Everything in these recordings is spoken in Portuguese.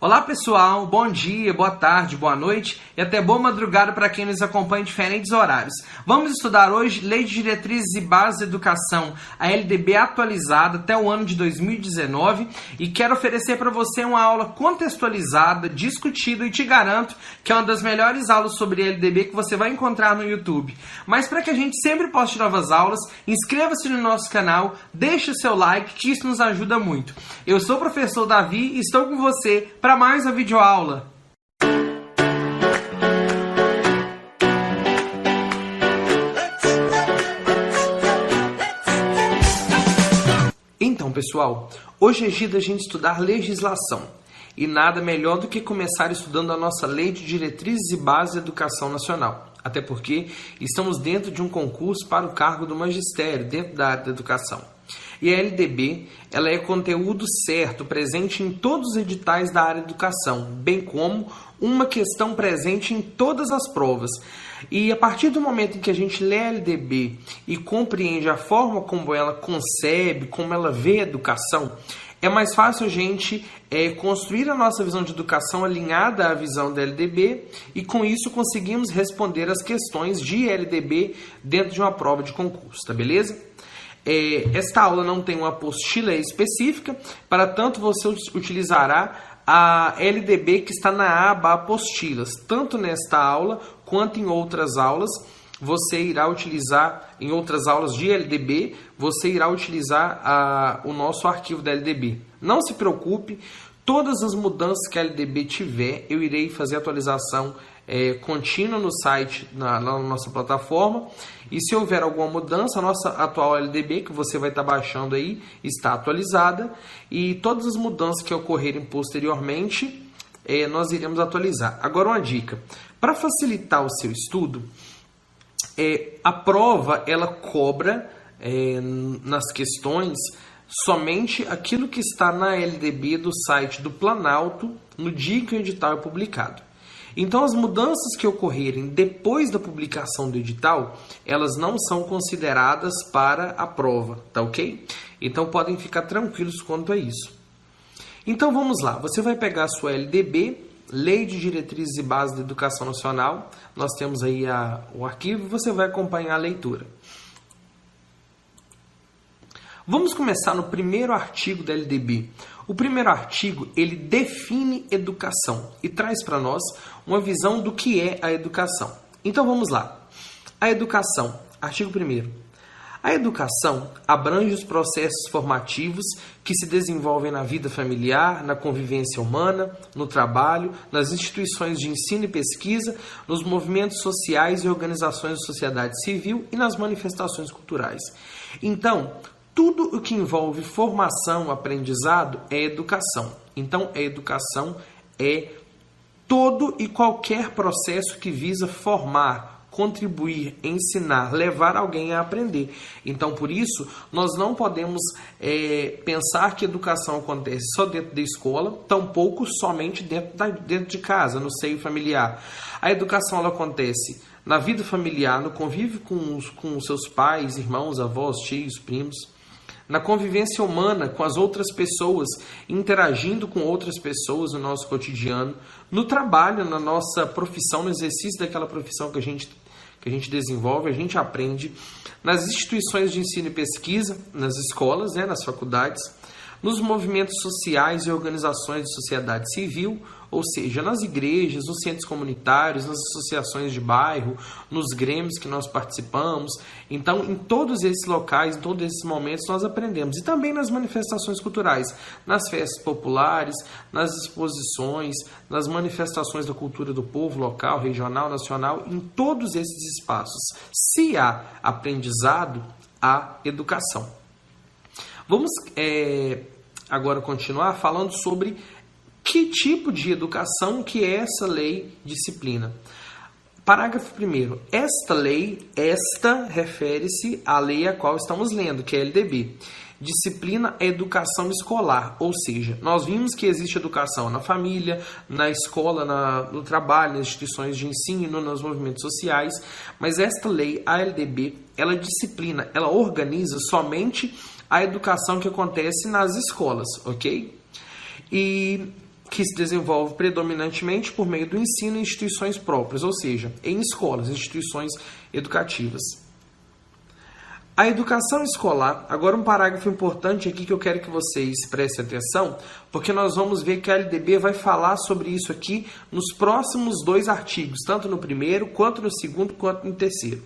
Olá pessoal, bom dia, boa tarde, boa noite e até boa madrugada para quem nos acompanha em diferentes horários. Vamos estudar hoje Lei de Diretrizes e Bases da Educação, a LDB atualizada até o ano de 2019 e quero oferecer para você uma aula contextualizada, discutida e te garanto que é uma das melhores aulas sobre LDB que você vai encontrar no YouTube. Mas para que a gente sempre poste novas aulas, inscreva-se no nosso canal, deixe o seu like que isso nos ajuda muito. Eu sou o professor Davi e estou com você para para mais a videoaula. Então, pessoal, hoje é dia da gente estudar legislação. E nada melhor do que começar estudando a nossa Lei de Diretrizes e Bases da Educação Nacional. Até porque estamos dentro de um concurso para o cargo do magistério, dentro da área da educação. E a LDB ela é conteúdo certo, presente em todos os editais da área de educação, bem como uma questão presente em todas as provas. E a partir do momento em que a gente lê a LDB e compreende a forma como ela concebe, como ela vê a educação, é mais fácil a gente é, construir a nossa visão de educação alinhada à visão da LDB e com isso conseguimos responder as questões de LDB dentro de uma prova de concurso, tá beleza? É, esta aula não tem uma apostila específica, para tanto você utilizará a LDB que está na aba apostilas, tanto nesta aula quanto em outras aulas. Você irá utilizar em outras aulas de LDB, você irá utilizar a, o nosso arquivo da LDB. Não se preocupe, todas as mudanças que a LDB tiver, eu irei fazer atualização é, contínua no site, na, na, nossa plataforma. E se houver alguma mudança, a nossa atual LDB, que você vai estar baixando aí, está atualizada. E todas as mudanças que ocorrerem posteriormente, é, nós iremos atualizar. Agora, uma dica: para facilitar o seu estudo, é, a prova ela cobra é, nas questões somente aquilo que está na LDB do site do Planalto no dia que o edital é publicado. Então, as mudanças que ocorrerem depois da publicação do edital, elas não são consideradas para a prova, tá ok? Então, podem ficar tranquilos quanto a isso. Então, vamos lá. Você vai pegar a sua LDB, Lei de Diretrizes e Bases da Educação Nacional. Nós temos aí a, o arquivo você vai acompanhar a leitura. Vamos começar no primeiro artigo da LDB. O primeiro artigo, ele define educação e traz para nós uma visão do que é a educação. Então vamos lá. A educação, artigo 1 a educação abrange os processos formativos que se desenvolvem na vida familiar, na convivência humana, no trabalho, nas instituições de ensino e pesquisa, nos movimentos sociais e organizações da sociedade civil e nas manifestações culturais. Então, tudo o que envolve formação, aprendizado é educação. Então, a educação é todo e qualquer processo que visa formar, contribuir, ensinar, levar alguém a aprender. Então, por isso, nós não podemos é, pensar que educação acontece só dentro da escola, tampouco somente dentro, da, dentro de casa, no seio familiar. A educação ela acontece na vida familiar, no convívio com os, com os seus pais, irmãos, avós, tios, primos na convivência humana com as outras pessoas, interagindo com outras pessoas no nosso cotidiano, no trabalho, na nossa profissão, no exercício daquela profissão que a gente, que a gente desenvolve, a gente aprende, nas instituições de ensino e pesquisa, nas escolas, né, nas faculdades, nos movimentos sociais e organizações de sociedade civil, ou seja, nas igrejas, nos centros comunitários, nas associações de bairro, nos grêmios que nós participamos. Então, em todos esses locais, em todos esses momentos, nós aprendemos. E também nas manifestações culturais, nas festas populares, nas exposições, nas manifestações da cultura do povo local, regional, nacional, em todos esses espaços. Se há aprendizado, há educação. Vamos é, agora continuar falando sobre que tipo de educação que é essa lei disciplina. Parágrafo 1. Esta lei, esta refere-se à lei a qual estamos lendo, que é a LDB. Disciplina é educação escolar, ou seja, nós vimos que existe educação na família, na escola, na, no trabalho, nas instituições de ensino, nos movimentos sociais, mas esta lei, a LDB, ela disciplina, ela organiza somente a educação que acontece nas escolas, ok? E que se desenvolve predominantemente por meio do ensino em instituições próprias, ou seja, em escolas, instituições educativas. A educação escolar, agora um parágrafo importante aqui que eu quero que vocês prestem atenção, porque nós vamos ver que a LDB vai falar sobre isso aqui nos próximos dois artigos, tanto no primeiro, quanto no segundo, quanto no terceiro.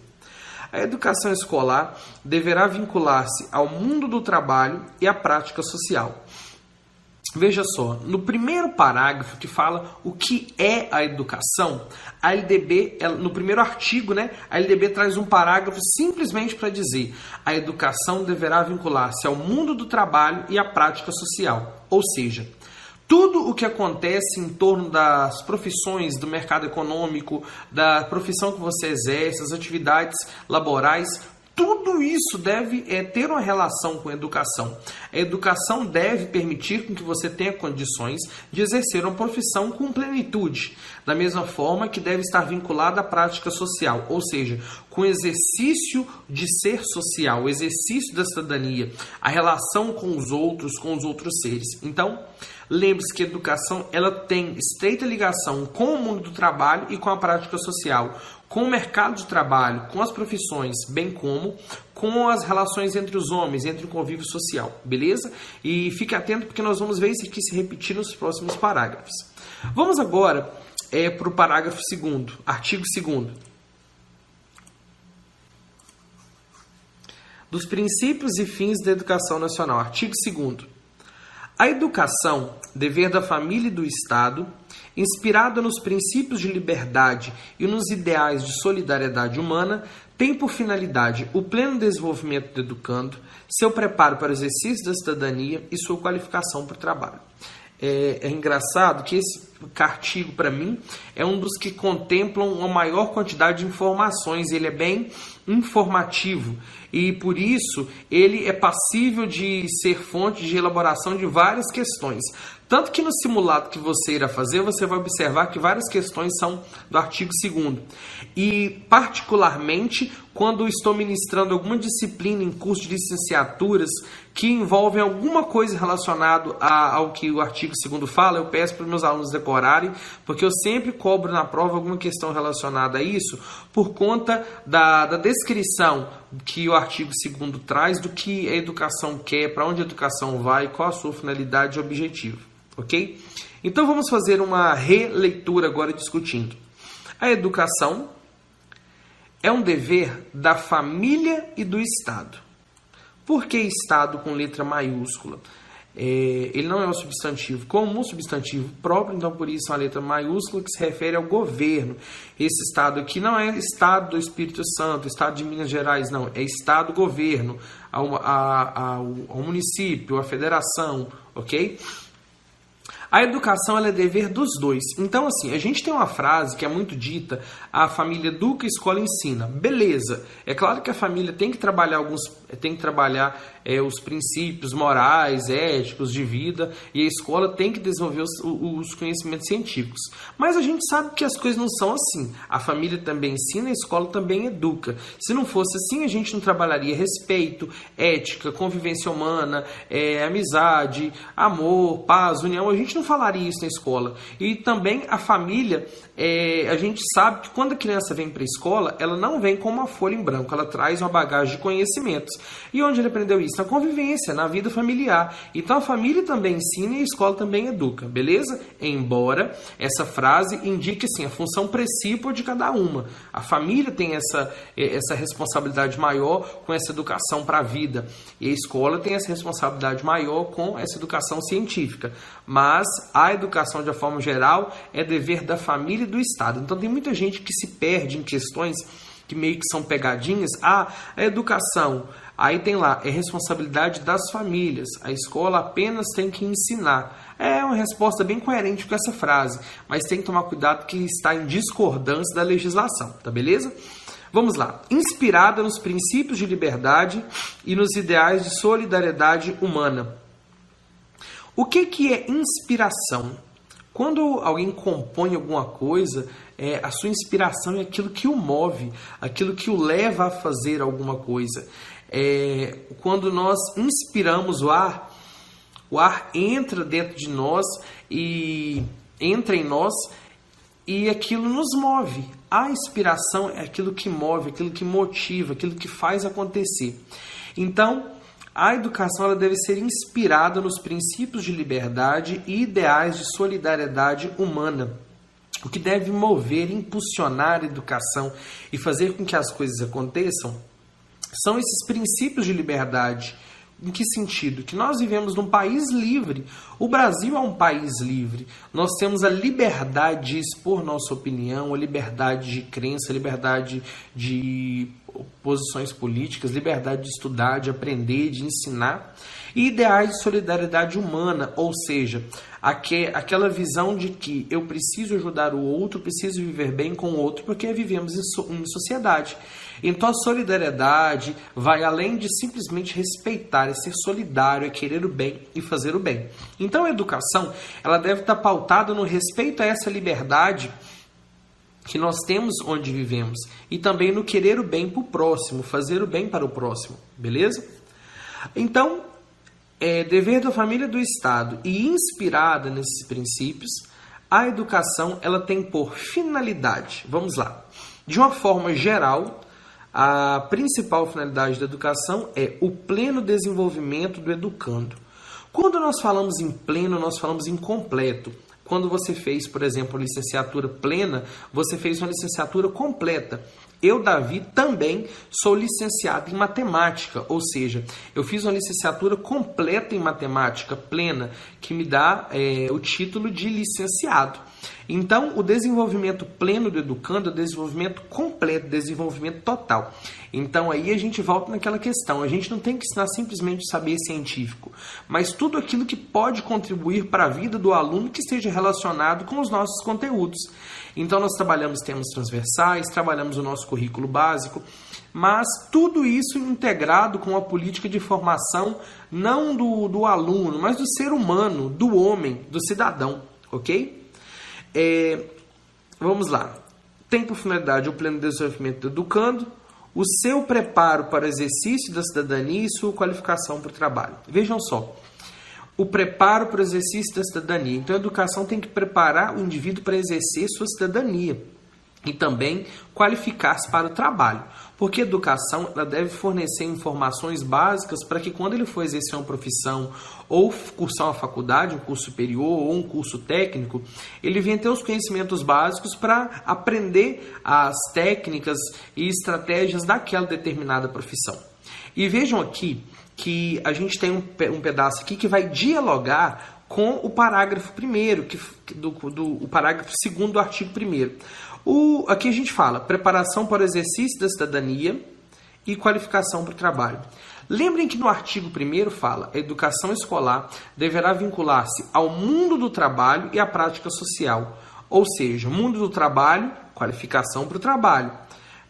A educação escolar deverá vincular-se ao mundo do trabalho e à prática social. Veja só, no primeiro parágrafo que fala o que é a educação, a LDB, no primeiro artigo, né, a LDB traz um parágrafo simplesmente para dizer a educação deverá vincular-se ao mundo do trabalho e à prática social. Ou seja, tudo o que acontece em torno das profissões, do mercado econômico, da profissão que você exerce, as atividades laborais, tudo isso deve é, ter uma relação com a educação. A educação deve permitir que você tenha condições de exercer uma profissão com plenitude, da mesma forma que deve estar vinculada à prática social, ou seja, com o exercício de ser social, o exercício da cidadania, a relação com os outros, com os outros seres. Então, lembre-se que a educação ela tem estreita ligação com o mundo do trabalho e com a prática social com o mercado de trabalho, com as profissões, bem como com as relações entre os homens, entre o convívio social, beleza? E fique atento porque nós vamos ver isso aqui se repetir nos próximos parágrafos. Vamos agora é, para o parágrafo segundo, artigo 2 dos princípios e fins da educação nacional. Artigo 2 A educação, dever da família e do Estado, inspirada nos princípios de liberdade e nos ideais de solidariedade humana, tem por finalidade o pleno desenvolvimento do educando, seu preparo para o exercício da cidadania e sua qualificação para o trabalho. É, é engraçado que esse artigo, para mim, é um dos que contemplam uma maior quantidade de informações. Ele é bem informativo e, por isso, ele é passível de ser fonte de elaboração de várias questões. Tanto que no simulado que você irá fazer, você vai observar que várias questões são do artigo 2 E, particularmente, quando estou ministrando alguma disciplina em curso de licenciaturas que envolvem alguma coisa relacionada ao que o artigo 2 fala, eu peço para os meus alunos porque eu sempre cobro na prova alguma questão relacionada a isso, por conta da, da descrição que o artigo 2 traz do que a educação quer, para onde a educação vai, qual a sua finalidade e objetivo ok? Então vamos fazer uma releitura agora discutindo. A educação é um dever da família e do Estado. Por que Estado com letra maiúscula? É, ele não é um substantivo como um substantivo próprio, então por isso a letra maiúscula que se refere ao governo. Esse Estado aqui não é Estado do Espírito Santo, Estado de Minas Gerais, não, é Estado-governo, ao, ao, ao município, à federação, ok? A educação é dever dos dois. Então, assim, a gente tem uma frase que é muito dita: a família educa, a escola ensina. Beleza. É claro que a família tem que trabalhar alguns, tem que trabalhar é, os princípios morais, éticos de vida, e a escola tem que desenvolver os, os conhecimentos científicos. Mas a gente sabe que as coisas não são assim. A família também ensina, a escola também educa. Se não fosse assim, a gente não trabalharia respeito, ética, convivência humana, é, amizade, amor, paz, união. A gente não falaria isso na escola. E também a família, é, a gente sabe que quando a criança vem para a escola, ela não vem com uma folha em branco, ela traz uma bagagem de conhecimentos. E onde ele aprendeu isso? Na convivência, na vida familiar. Então a família também ensina e a escola também educa, beleza? Embora essa frase indique assim, a função precípua de cada uma. A família tem essa, é, essa responsabilidade maior com essa educação para a vida. E a escola tem essa responsabilidade maior com essa educação científica. Mas a educação, de forma geral, é dever da família do Estado. Então, tem muita gente que se perde em questões que meio que são pegadinhas. Ah, a educação. Aí tem lá, é responsabilidade das famílias. A escola apenas tem que ensinar. É uma resposta bem coerente com essa frase, mas tem que tomar cuidado que está em discordância da legislação, tá beleza? Vamos lá. Inspirada nos princípios de liberdade e nos ideais de solidariedade humana o que, que é inspiração? Quando alguém compõe alguma coisa, é, a sua inspiração é aquilo que o move, aquilo que o leva a fazer alguma coisa. É, quando nós inspiramos o ar, O ar entra dentro de nós e entra em nós e aquilo nos move. A inspiração é aquilo que move, aquilo que motiva, aquilo que faz acontecer. Então, a educação ela deve ser inspirada nos princípios de liberdade e ideais de solidariedade humana. O que deve mover, impulsionar a educação e fazer com que as coisas aconteçam são esses princípios de liberdade. Em que sentido? Que nós vivemos num país livre. O Brasil é um país livre. Nós temos a liberdade de expor nossa opinião, a liberdade de crença, a liberdade de posições políticas, liberdade de estudar, de aprender, de ensinar, e ideais de solidariedade humana, ou seja, aquela visão de que eu preciso ajudar o outro, preciso viver bem com o outro, porque vivemos em sociedade. Então a solidariedade vai além de simplesmente respeitar, é ser solidário, é querer o bem e fazer o bem. Então a educação ela deve estar pautada no respeito a essa liberdade que nós temos onde vivemos e também no querer o bem para o próximo, fazer o bem para o próximo, beleza? Então, é dever da família do Estado e inspirada nesses princípios, a educação ela tem por finalidade, vamos lá, de uma forma geral, a principal finalidade da educação é o pleno desenvolvimento do educando. Quando nós falamos em pleno, nós falamos em completo. Quando você fez, por exemplo, licenciatura plena, você fez uma licenciatura completa. Eu, Davi, também sou licenciado em matemática, ou seja, eu fiz uma licenciatura completa em matemática plena, que me dá é, o título de licenciado. Então, o desenvolvimento pleno do educando é o desenvolvimento completo, desenvolvimento total. Então, aí a gente volta naquela questão: a gente não tem que ensinar simplesmente saber científico, mas tudo aquilo que pode contribuir para a vida do aluno que esteja relacionado com os nossos conteúdos. Então, nós trabalhamos temas transversais, trabalhamos o nosso currículo básico, mas tudo isso integrado com a política de formação não do, do aluno, mas do ser humano, do homem, do cidadão, ok? É, vamos lá. Tem por finalidade o pleno desenvolvimento do educando, o seu preparo para o exercício da cidadania e sua qualificação para o trabalho. Vejam só, o preparo para o exercício da cidadania. Então, a educação tem que preparar o indivíduo para exercer sua cidadania e também qualificar-se para o trabalho, porque a educação ela deve fornecer informações básicas para que quando ele for exercer uma profissão ou cursar uma faculdade, um curso superior ou um curso técnico, ele venha ter os conhecimentos básicos para aprender as técnicas e estratégias daquela determinada profissão. E vejam aqui que a gente tem um, pedaço aqui que vai dialogar com o parágrafo primeiro, que, do, do o parágrafo segundo do artigo primeiro. O, aqui a gente fala preparação para o exercício da cidadania e qualificação para o trabalho. Lembrem que no artigo 1 fala: a educação escolar deverá vincular-se ao mundo do trabalho e à prática social. Ou seja, mundo do trabalho, qualificação para o trabalho.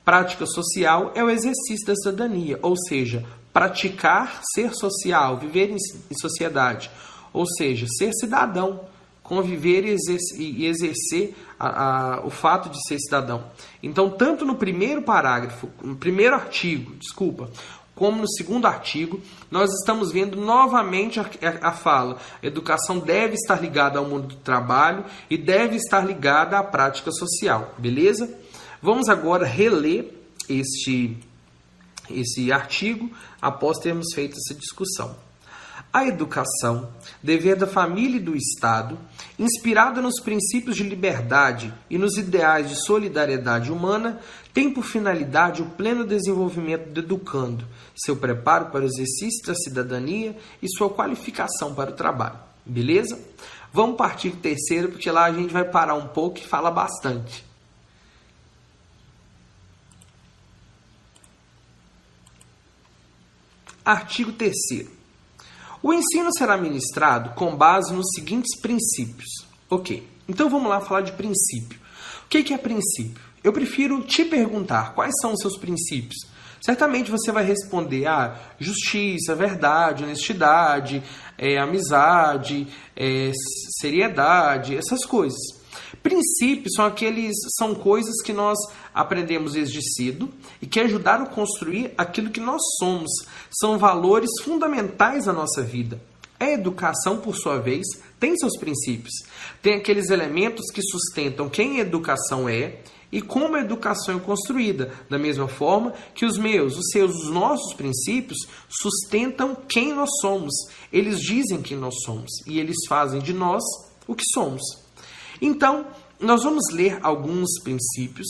Prática social é o exercício da cidadania, ou seja, praticar ser social, viver em, sociedade, ou seja, ser cidadão, conviver e exercer a, a, o fato de ser cidadão. Então, tanto no primeiro parágrafo, no primeiro artigo, desculpa, como no segundo artigo, nós estamos vendo novamente a, a, fala: educação deve estar ligada ao mundo do trabalho e deve estar ligada à prática social, beleza? Vamos agora reler este esse artigo após termos feito essa discussão. A educação, dever da família e do Estado, inspirada nos princípios de liberdade e nos ideais de solidariedade humana, tem por finalidade o pleno desenvolvimento do educando, seu preparo para o exercício da cidadania e sua qualificação para o trabalho. Beleza? Vamos partir do terceiro, porque lá a gente vai parar um pouco e fala bastante. Artigo 3. O ensino será ministrado com base nos seguintes princípios. Ok, então vamos lá falar de princípio. O que é princípio? Eu prefiro te perguntar quais são os seus princípios. Certamente você vai responder: ah, justiça, verdade, honestidade, é, amizade, é, seriedade, essas coisas. Princípios são aqueles são coisas que nós aprendemos desde cedo e que ajudaram a construir aquilo que nós somos. São valores fundamentais da nossa vida. A educação, por sua vez, tem seus princípios. Tem aqueles elementos que sustentam quem a educação é e como a educação é construída, da mesma forma que os meus, os seus, os nossos princípios sustentam quem nós somos. Eles dizem quem nós somos e eles fazem de nós o que somos. Então, nós vamos ler alguns princípios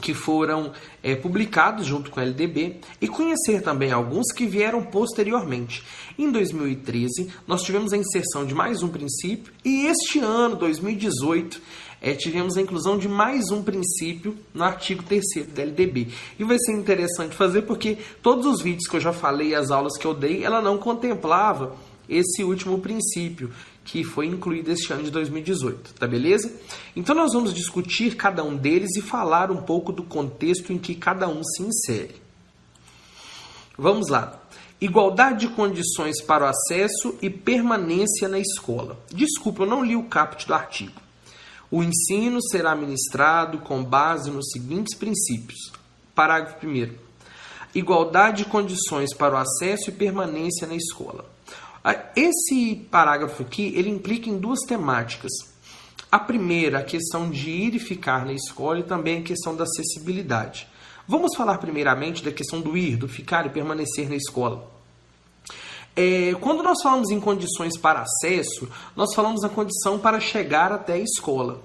que foram é, publicados junto com a LDB e conhecer também alguns que vieram posteriormente. Em 2013, nós tivemos a inserção de mais um princípio e este ano, 2018, é, tivemos a inclusão de mais um princípio no artigo 3 da LDB. E vai ser interessante fazer porque todos os vídeos que eu já falei, as aulas que eu dei, ela não contemplava esse último princípio que foi incluído este ano de 2018, tá beleza? Então nós vamos discutir cada um deles e falar um pouco do contexto em que cada um se insere. Vamos lá. Igualdade de condições para o acesso e permanência na escola. Desculpa, eu não li o caput do artigo. O ensino será ministrado com base nos seguintes princípios. Parágrafo 1. Igualdade de condições para o acesso e permanência na escola. Esse parágrafo aqui, ele implica em duas temáticas. A primeira, a questão de ir e ficar na escola e também a questão da acessibilidade. Vamos falar primeiramente da questão do ir, do ficar e permanecer na escola. É, quando nós falamos em condições para acesso, nós falamos na condição para chegar até a escola.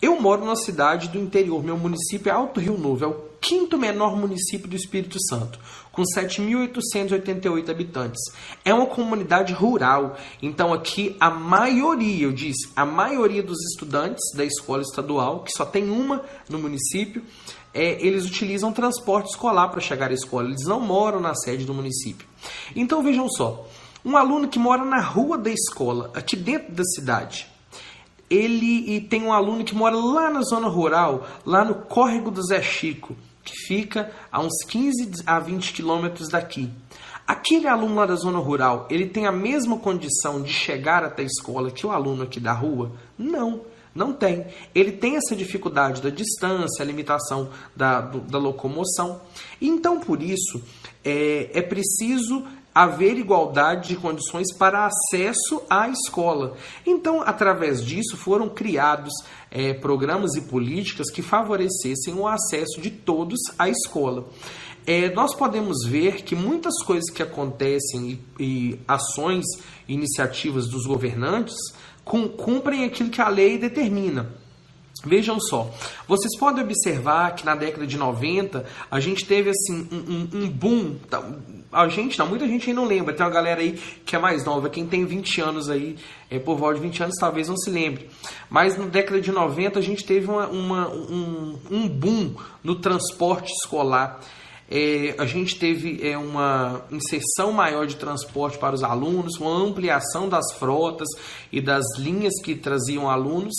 Eu moro numa cidade do interior, meu município é Alto Rio Novo, é o quinto menor município do Espírito Santo, com 7.888 habitantes. É uma comunidade rural, então aqui a maioria, eu disse, a maioria dos estudantes da escola estadual, que só tem uma no município, é, eles utilizam transporte escolar para chegar à escola, eles não moram na sede do município. Então vejam só, um aluno que mora na rua da escola, aqui dentro da cidade, ele e tem um aluno que mora lá na zona rural, lá no córrego do Zé Chico, que fica a uns 15 a 20 quilômetros daqui. Aquele aluno lá da zona rural, ele tem a mesma condição de chegar até a escola que o aluno aqui da rua? Não. Não tem. Ele tem essa dificuldade da distância, a limitação da, do, da locomoção. Então, por isso, é, é preciso haver igualdade de condições para acesso à escola. Então, através disso, foram criados é, programas e políticas que favorecessem o acesso de todos à escola. É, nós podemos ver que muitas coisas que acontecem e, e ações, iniciativas dos governantes cumprem aquilo que a lei determina. Vejam só, vocês podem observar que na década de 90 a gente teve assim um, um, um boom. Tá, a gente, não, muita gente aí não lembra. Tem uma galera aí que é mais nova, quem tem 20 anos aí, é, por volta de 20 anos, talvez não se lembre. Mas na década de 90 a gente teve uma, uma um, um boom no transporte escolar é, a gente teve é, uma inserção maior de transporte para os alunos, uma ampliação das frotas e das linhas que traziam alunos,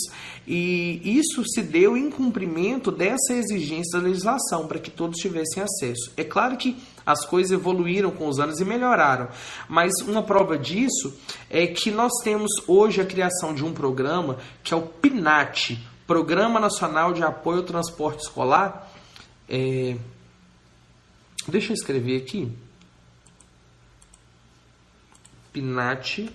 e isso se deu em cumprimento dessa exigência da legislação, para que todos tivessem acesso. É claro que as coisas evoluíram com os anos e melhoraram, mas uma prova disso é que nós temos hoje a criação de um programa que é o PNAT Programa Nacional de Apoio ao Transporte Escolar. É, Deixa eu escrever aqui. Pinati.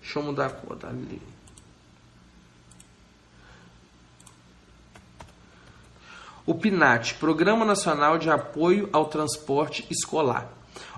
Deixa eu mudar a cor, ali. O PNAT, Programa Nacional de Apoio ao Transporte Escolar.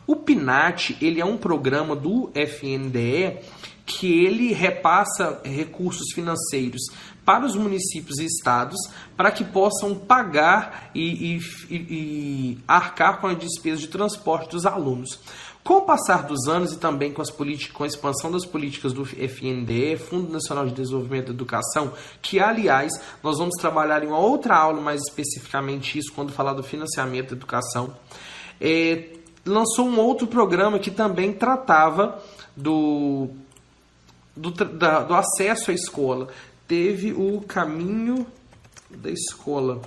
O PNAT, ele é um programa do FNDE que ele repassa recursos financeiros para os municípios e estados para que possam pagar e, e, e, arcar com a despesa de transporte dos alunos. Com o passar dos anos e também com, as com a expansão das políticas do FNDE, Fundo Nacional de Desenvolvimento da Educação, que, aliás, nós vamos trabalhar em uma outra aula mais especificamente isso, quando falar do financiamento da educação, é, lançou um outro programa que também tratava do do, da, do acesso à escola, teve o Caminho da Escola.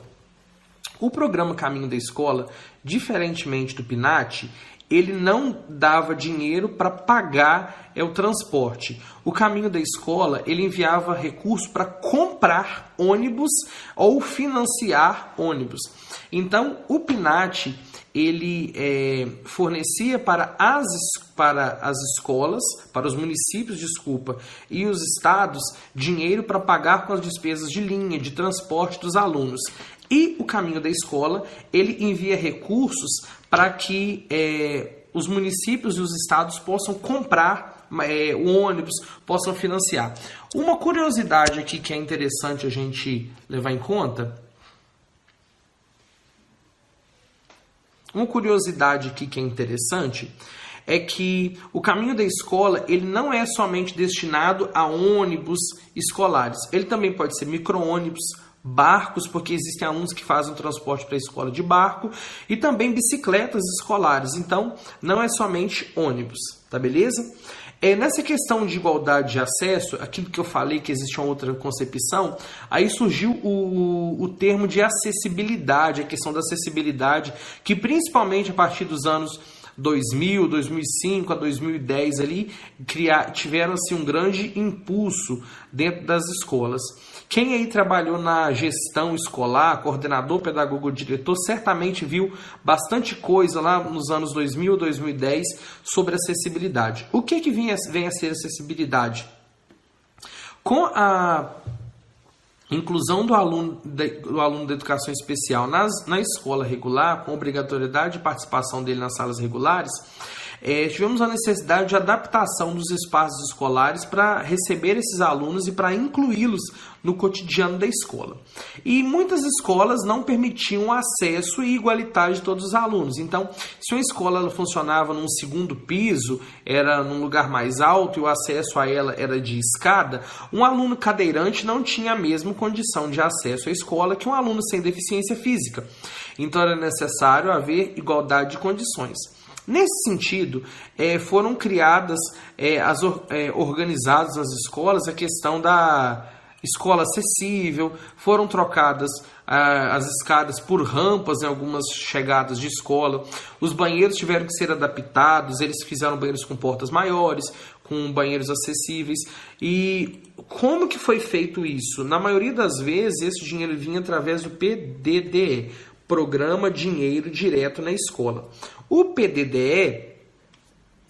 O programa Caminho da Escola, diferentemente do PNAT, ele não dava dinheiro para pagar é, o transporte. O caminho da escola ele enviava recurso para comprar ônibus ou financiar ônibus. Então, o PNAT ele é, fornecia para as, para as escolas, para os municípios, desculpa, e os estados dinheiro para pagar com as despesas de linha, de transporte dos alunos. E o caminho da escola, ele envia recursos para que é, os municípios e os estados possam comprar é, o ônibus, possam financiar. Uma curiosidade aqui que é interessante a gente levar em conta Uma curiosidade aqui que é interessante é que o caminho da escola ele não é somente destinado a ônibus escolares. Ele também pode ser micro-ônibus, barcos, porque existem alunos que fazem transporte para a escola de barco, e também bicicletas escolares. Então, não é somente ônibus, tá beleza? É, nessa questão de igualdade de acesso, aquilo que eu falei que existe uma outra concepção, aí surgiu o, o termo de acessibilidade, a questão da acessibilidade, que principalmente a partir dos anos 2000, 2005 a 2010 ali criar, tiveram assim um grande impulso dentro das escolas. Quem aí trabalhou na gestão escolar, coordenador, pedagogo, diretor, certamente viu bastante coisa lá nos anos 2000, 2010 sobre acessibilidade. O que que vem a, vem a ser acessibilidade? Com a inclusão do aluno, do aluno da educação especial nas, na escola regular, com obrigatoriedade de participação dele nas salas regulares, é, tivemos a necessidade de adaptação dos espaços escolares para receber esses alunos e para incluí-los no cotidiano da escola. E muitas escolas não permitiam acesso igualitário de todos os alunos. Então, se uma escola funcionava num segundo piso, era num lugar mais alto e o acesso a ela era de escada, um aluno cadeirante não tinha a mesma condição de acesso à escola que um aluno sem deficiência física. Então, era necessário haver igualdade de condições. Nesse sentido, é, foram criadas, é, as, é, organizadas nas escolas, a questão da escola acessível, foram trocadas as escadas por rampas em algumas chegadas de escola, os banheiros tiveram que ser adaptados, eles fizeram banheiros com portas maiores, com banheiros acessíveis. E como que foi feito isso? Na maioria das vezes, esse dinheiro vinha através do PDDE, Programa Dinheiro Direto na Escola. O PDDE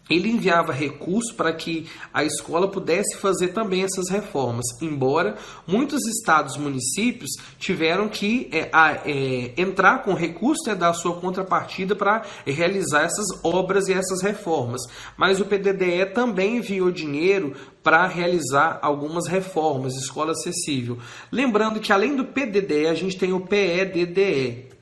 ele enviava recursos para que a escola pudesse fazer também essas reformas, embora muitos estados e municípios tiveram que é, é, entrar com recursos e né, dar sua contrapartida para realizar essas obras e essas reformas. Mas o PDDE também enviou dinheiro para realizar algumas reformas, escola acessível. Lembrando que além do PDDE, a gente tem o PEDDE,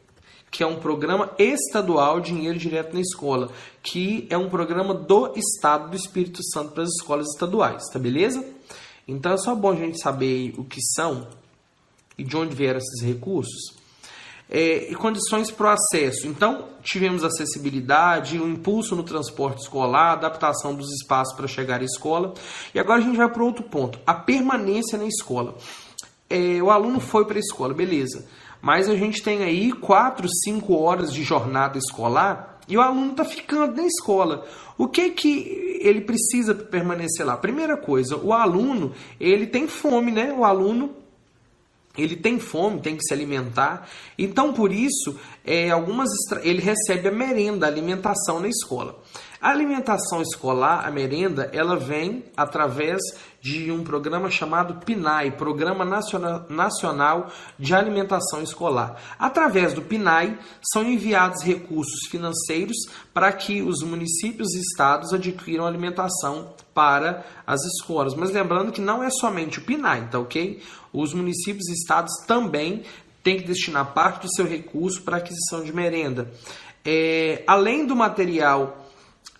que é um programa estadual Dinheiro Direto na Escola, que é um programa do Estado do Espírito Santo para as escolas estaduais, tá beleza? Então é só bom a gente saber o que são e de onde vieram esses recursos. É, e condições para o acesso. Então, tivemos acessibilidade, o um impulso no transporte escolar, adaptação dos espaços para chegar à escola. E agora a gente vai para outro ponto: a permanência na escola. É, o aluno foi para a escola, beleza mas a gente tem aí 4, 5 horas de jornada escolar e o aluno está ficando na escola. O que que ele precisa permanecer lá? Primeira coisa, o aluno ele tem fome, né? O aluno ele tem fome, tem que se alimentar. Então, por isso, é, algumas ele recebe a merenda, a alimentação na escola. A alimentação escolar, a merenda, ela vem através de um programa chamado PNAE, Programa Nacional de Alimentação Escolar. Através do PNAE, são enviados recursos financeiros para que os municípios e estados adquiram alimentação para as escolas. Mas lembrando que não é somente o PNAE, tá ok? Os municípios e estados também têm que destinar parte do seu recurso para aquisição de merenda. É, além do material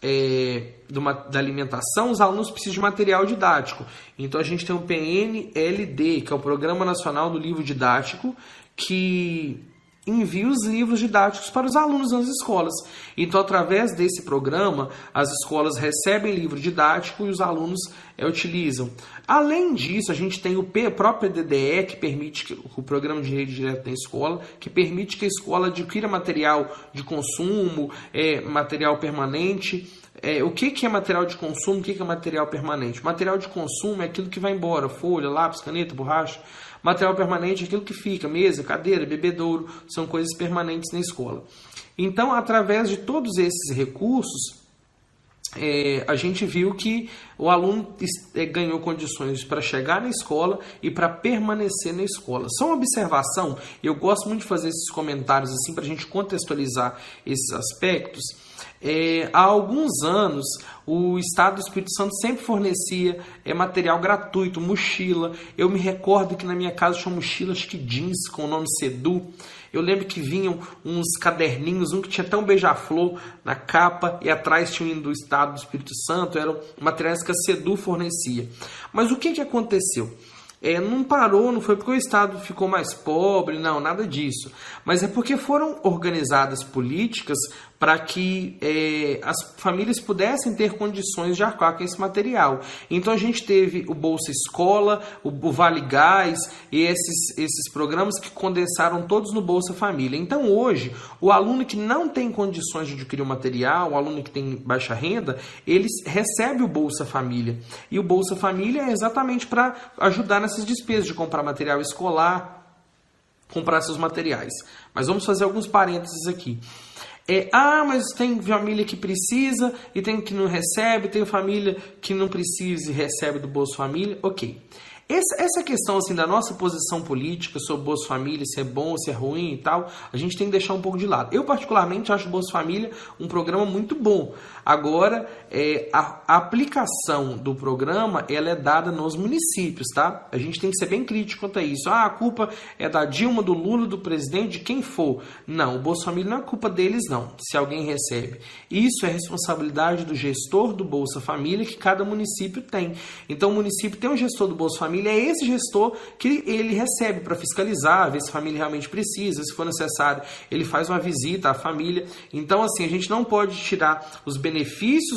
é, uma, da alimentação, os alunos precisam de material didático. Então a gente tem o PNLD, que é o Programa Nacional do Livro Didático, que envia os livros didáticos para os alunos nas escolas. Então, através desse programa, as escolas recebem livro didático e os alunos é, utilizam. Além disso, a gente tem o próprio DDE, que permite que, o programa de rede direta na escola, que permite que a escola adquira material de consumo, é, material permanente, é, o que, que é material de consumo, o que, que é material permanente. Material de consumo é aquilo que vai embora, folha, lápis, caneta, borracha. Material permanente é aquilo que fica, mesa, cadeira, bebedouro, são coisas permanentes na escola. Então, através de todos esses recursos, é, a gente viu que o aluno é, ganhou condições para chegar na escola e para permanecer na escola. Só uma observação, eu gosto muito de fazer esses comentários assim para a gente contextualizar esses aspectos. É, há alguns anos, o Estado do Espírito Santo sempre fornecia é, material gratuito, mochila. Eu me recordo que na minha casa tinha mochilas que jeans com o nome Sedu. Eu lembro que vinham uns caderninhos, um que tinha um beija-flor na capa e atrás tinha um do Estado do Espírito Santo. Eram materiais que a Sedu fornecia. Mas o que, que aconteceu? É, não parou, não foi porque o Estado ficou mais pobre, não, nada disso. Mas é porque foram organizadas políticas para que é, as famílias pudessem ter condições de arcar com esse material. Então a gente teve o Bolsa Escola, o, o Vale Gás e esses, esses programas que condensaram todos no Bolsa Família. Então hoje, o aluno que não tem condições de adquirir o material, o aluno que tem baixa renda, ele recebe o Bolsa Família. E o Bolsa Família é exatamente para ajudar nessas despesas de comprar material escolar, comprar seus materiais. Mas vamos fazer alguns parênteses aqui. É, ah, mas tem família que precisa e tem que não recebe, tem família que não precisa e recebe do Bolsa Família. Ok. Essa, essa questão assim da nossa posição política sobre Bolsa Família, se é bom, se é ruim e tal, a gente tem que deixar um pouco de lado. Eu, particularmente, acho o Bolsa Família um programa muito bom. Agora, é, a, aplicação do programa ela é dada nos municípios, tá? A gente tem que ser bem crítico quanto a isso. Ah, a culpa é da Dilma, do Lula, do presidente, de quem for. Não, o Bolsa Família não é culpa deles, não, se alguém recebe. Isso é responsabilidade do gestor do Bolsa Família que cada município tem. Então, o município tem um gestor do Bolsa Família família é esse gestor que ele recebe para fiscalizar, ver se a família realmente precisa, se for necessário, ele faz uma visita à família. Então, assim, a gente não pode tirar os benefícios,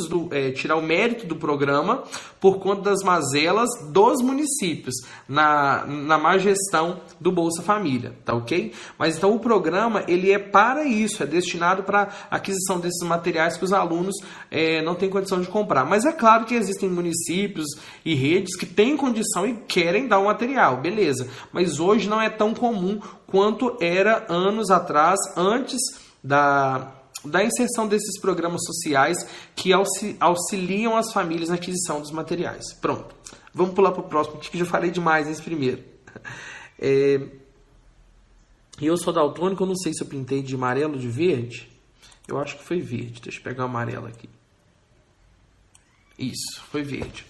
do, é, tirar o mérito do programa por conta das mazelas dos municípios na, na má gestão do Bolsa Família, tá ok? Mas então o programa ele é para isso, é destinado para aquisição desses materiais que os alunos é, não têm condição de comprar. Mas é claro que existem municípios e redes que têm condição e querem dar o material, beleza. Mas hoje não é tão comum quanto era anos atrás, antes da, da inserção desses programas sociais que auxiliam as famílias na aquisição dos materiais. Pronto. Vamos pular para o próximo, que já falei demais nesse primeiro. É... Eu sou daltônico, eu não sei se eu pintei de amarelo ou de verde. Eu acho que foi verde. Deixa eu pegar o amarelo aqui. Isso, foi verde.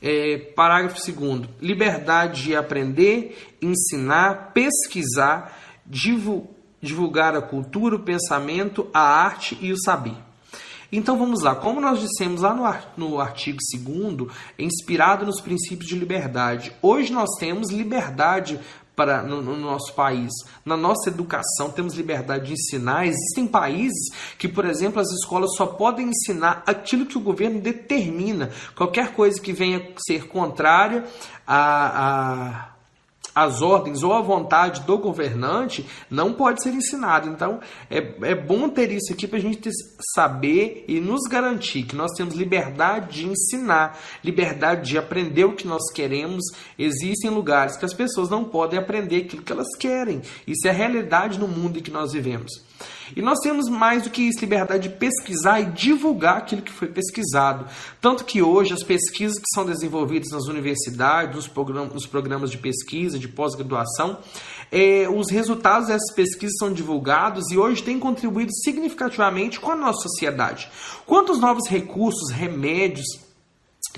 É, parágrafo 2. Liberdade de aprender, ensinar, pesquisar, divulgar a cultura, o pensamento, a arte e o saber. Então vamos lá, como nós dissemos lá no, no artigo 2, inspirado nos princípios de liberdade, hoje nós temos liberdade para no, no, nosso país. Na nossa educação temos liberdade de ensinar. Existem países que, por exemplo, as escolas só podem ensinar aquilo que o governo determina. Qualquer coisa que venha ser contrária a, a as ordens ou a vontade do governante não pode ser ensinado. Então, é, é bom ter isso aqui para a gente saber e nos garantir que nós temos liberdade de ensinar, liberdade de aprender o que nós queremos. Existem lugares que as pessoas não podem aprender aquilo que elas querem. Isso é a realidade no mundo em que nós vivemos. E nós temos mais do que isso, liberdade de pesquisar e divulgar aquilo que foi pesquisado. Tanto que hoje as pesquisas que são desenvolvidas nas universidades, nos programas, nos programas de pesquisa, de pós-graduação, é, os resultados dessas pesquisas são divulgados e hoje têm contribuído significativamente com a nossa sociedade. Quantos novos recursos, remédios,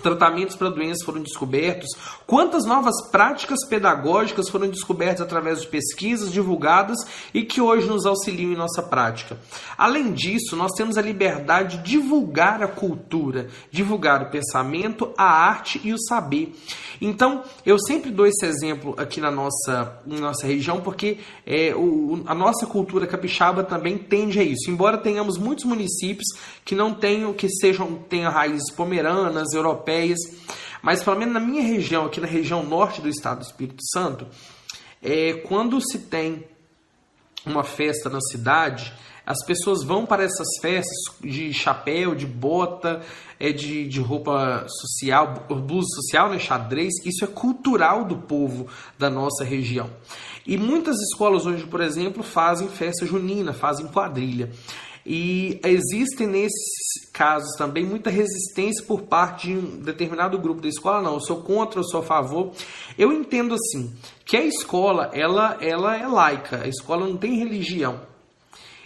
tratamentos para doenças foram descobertos, quantas novas práticas pedagógicas foram descobertas através de pesquisas divulgadas e que hoje nos auxiliam em nossa prática. Além disso, nós temos a liberdade de divulgar a cultura, divulgar o pensamento, a arte e o saber. Então, eu sempre dou esse exemplo aqui na nossa, na nossa região, porque é, o, a nossa cultura capixaba também tende a isso. Embora tenhamos muitos municípios que não tenham, que sejam, tenham raízes pomeranas, europeias, mas pelo menos na minha região, aqui na região norte do estado do Espírito Santo, é, quando se tem uma festa na cidade, As pessoas vão para essas festas de chapéu, de bota, é de, de roupa social, blusa social, né, xadrez. Isso é cultural do povo da nossa região. E muitas escolas hoje, por exemplo, fazem festa junina, fazem quadrilha. E existem nesses casos também muita resistência por parte de um determinado grupo da escola. Não, eu sou contra, eu sou a favor. Eu entendo assim que a escola ela, ela é laica, a escola não tem religião.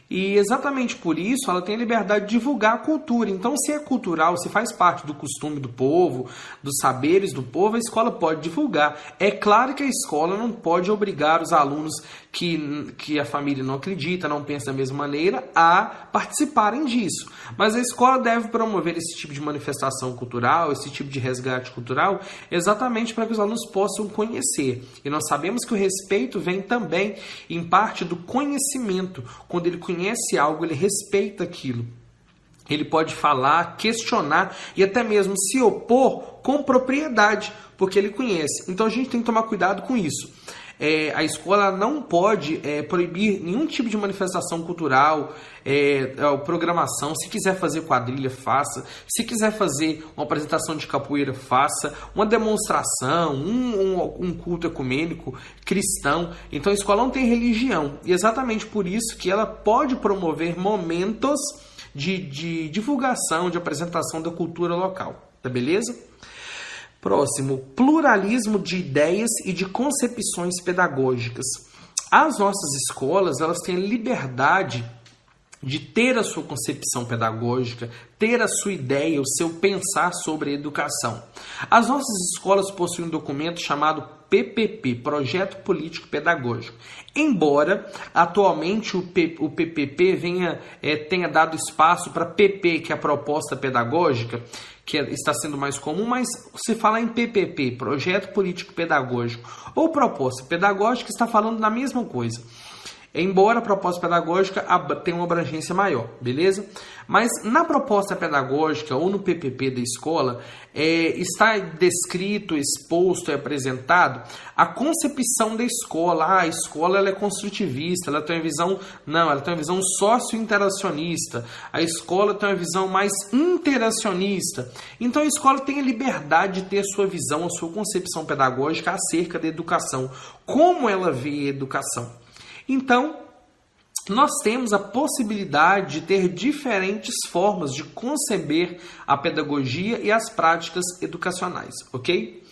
E exatamente por isso ela tem a liberdade de divulgar a cultura. Então, se é cultural, se faz parte do costume do povo, dos saberes do povo, a escola pode divulgar. É claro que a escola não pode obrigar os alunos que, que a família não acredita, não pensa da mesma maneira, a participarem disso. Mas a escola deve promover esse tipo de manifestação cultural, esse tipo de resgate cultural, exatamente para que os alunos possam conhecer. E nós sabemos que o respeito vem também, em parte, do conhecimento. Quando ele conhece algo, ele respeita aquilo. Ele pode falar, questionar e até mesmo se opor com propriedade, porque ele conhece. Então a gente tem que tomar cuidado com isso é, a escola não pode é, proibir nenhum tipo de manifestação cultural, é, é, programação. Se quiser fazer quadrilha, faça. Se quiser fazer uma apresentação de capoeira, faça. Uma demonstração, um, um, um culto ecumênico cristão. Então a escola não tem religião. E exatamente por isso que ela pode promover momentos de, de divulgação, de apresentação da cultura local. Tá beleza? Próximo, pluralismo de ideias e de concepções pedagógicas. As nossas escolas, elas têm liberdade de ter a sua concepção pedagógica, ter a sua ideia, o seu pensar sobre a educação. As nossas escolas possuem um documento chamado PPP, Projeto Político Pedagógico. Embora atualmente o, P, o PPP venha, é, tenha dado espaço para PP, que é a proposta pedagógica, que está sendo mais comum, mas se falar em PPP, Projeto Político Pedagógico, ou proposta pedagógica, está falando da mesma coisa embora a proposta pedagógica tenha uma abrangência maior, beleza? Mas na proposta pedagógica ou no PPP da escola é, está descrito, exposto e apresentado a concepção da escola. Ah, a escola ela é construtivista, ela tem uma visão não, ela tem uma visão socio-interacionista. A escola tem uma visão mais interacionista. Então a escola tem a liberdade de ter a sua visão, a sua concepção pedagógica acerca da educação, como ela vê a educação. Então, nós temos a possibilidade de ter diferentes formas de conceber a pedagogia e as práticas educacionais, ok?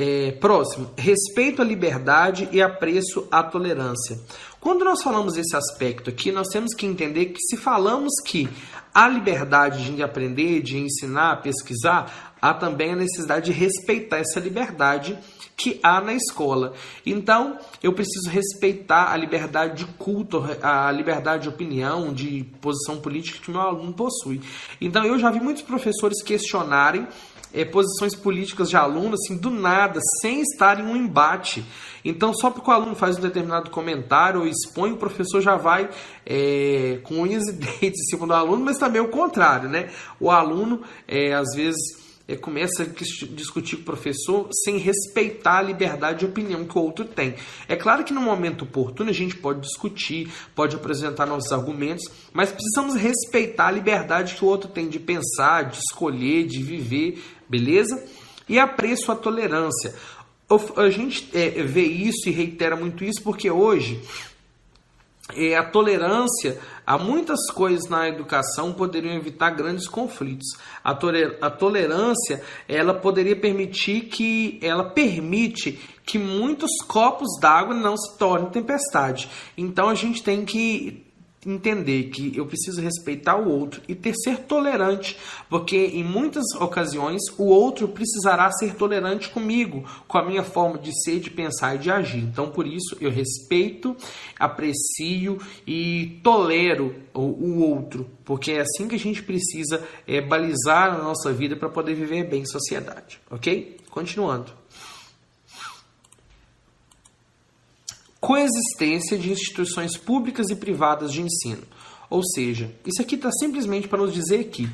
É, próximo, respeito à liberdade e apreço à tolerância. Quando nós falamos esse aspecto aqui, nós temos que entender que se falamos que há liberdade de aprender, de ensinar, pesquisar, há também a necessidade de respeitar essa liberdade que há na escola. Então, eu preciso respeitar a liberdade de culto, a liberdade de opinião, de posição política que meu aluno possui. Então, eu já vi muitos professores questionarem é, posições políticas de aluno, assim, do nada, sem estar em um embate. Então, só porque o aluno faz um determinado comentário ou expõe, o professor já vai é, com unhas e dentes em cima do aluno, mas também o contrário, né? O aluno, é, às vezes é, começa a discutir com o professor sem respeitar a liberdade de opinião que o outro tem. É claro que no momento oportuno a gente pode discutir, pode apresentar nossos argumentos, mas precisamos respeitar a liberdade que o outro tem de pensar, de escolher, de viver, beleza? E apreço a tolerância. A gente é, vê isso e reitera muito isso porque hoje é, a tolerância a muitas coisas na educação poderiam evitar grandes conflitos. A, tolerância ela poderia permitir que ela permite que muitos copos d'água não se tornem tempestade. Então a gente tem que entender que eu preciso respeitar o outro e ter ser tolerante, porque em muitas ocasiões o outro precisará ser tolerante comigo, com a minha forma de ser, de pensar e de agir. Então, por isso, eu respeito, aprecio e tolero o, o outro, porque é assim que a gente precisa é, balizar a nossa vida para poder viver bem em sociedade, ok? Continuando. Coexistência de instituições públicas e privadas de ensino. Ou seja, isso aqui está simplesmente para nos dizer que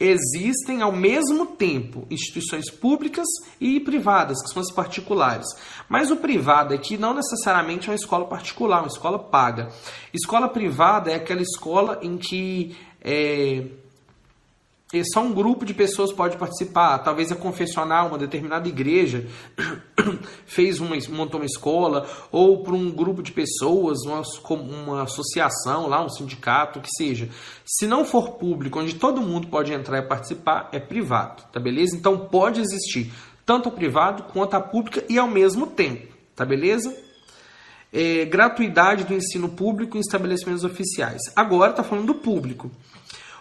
existem ao mesmo tempo instituições públicas e privadas, que são as particulares. Mas o privado aqui não necessariamente é uma escola particular, uma escola paga. Escola privada é aquela escola em que é, é só um grupo de pessoas pode participar. Talvez a confessional, uma determinada igreja fez uma, montou uma escola, ou para um grupo de pessoas, uma, uma associação, lá um sindicato, que seja. Se não for público, onde todo mundo pode entrar e participar, é privado, tá beleza? Então pode existir tanto a privado quanto a pública e ao mesmo tempo, tá beleza? É, gratuidade do ensino público em estabelecimentos oficiais. Agora está falando do público.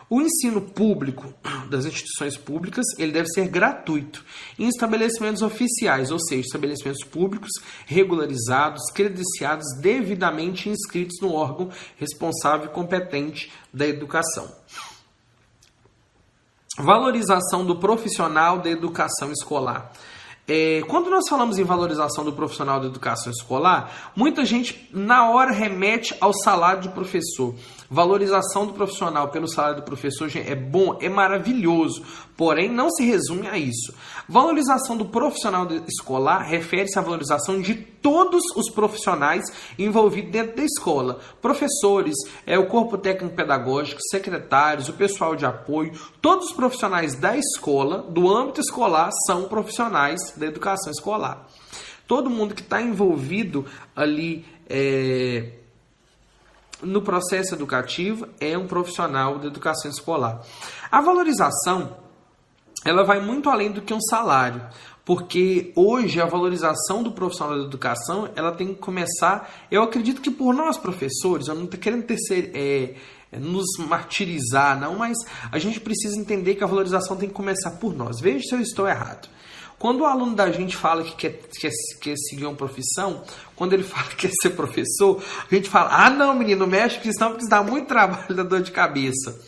O ensino público das instituições públicas ele deve ser gratuito em estabelecimentos oficiais, ou seja, estabelecimentos públicos regularizados, credenciados, devidamente inscritos no órgão responsável e competente da educação. Valorização do profissional da educação escolar. É, quando nós falamos em valorização do profissional da educação escolar, muita gente na hora remete ao salário de professor. Valorização do profissional pelo salário do professor é bom, é maravilhoso, porém não se resume a isso. Valorização do profissional escolar refere-se à valorização de todos os profissionais envolvidos dentro da escola: professores, é o corpo técnico pedagógico, secretários, o pessoal de apoio, todos os profissionais da escola, do âmbito escolar, são profissionais da educação escolar. Todo mundo que está envolvido ali é, no processo educativo é um profissional da educação escolar. A valorização ela vai muito além do que um salário, porque hoje a valorização do profissional da educação ela tem que começar. Eu acredito que por nós professores, eu não estou querendo é, é, nos martirizar, não, mas a gente precisa entender que a valorização tem que começar por nós. Veja se eu estou errado. Quando o aluno da gente fala que quer, quer, quer seguir uma profissão, quando ele fala que quer ser professor, a gente fala: ah, não, menino, mexe com isso não, porque isso dá muito trabalho, dá dor de cabeça.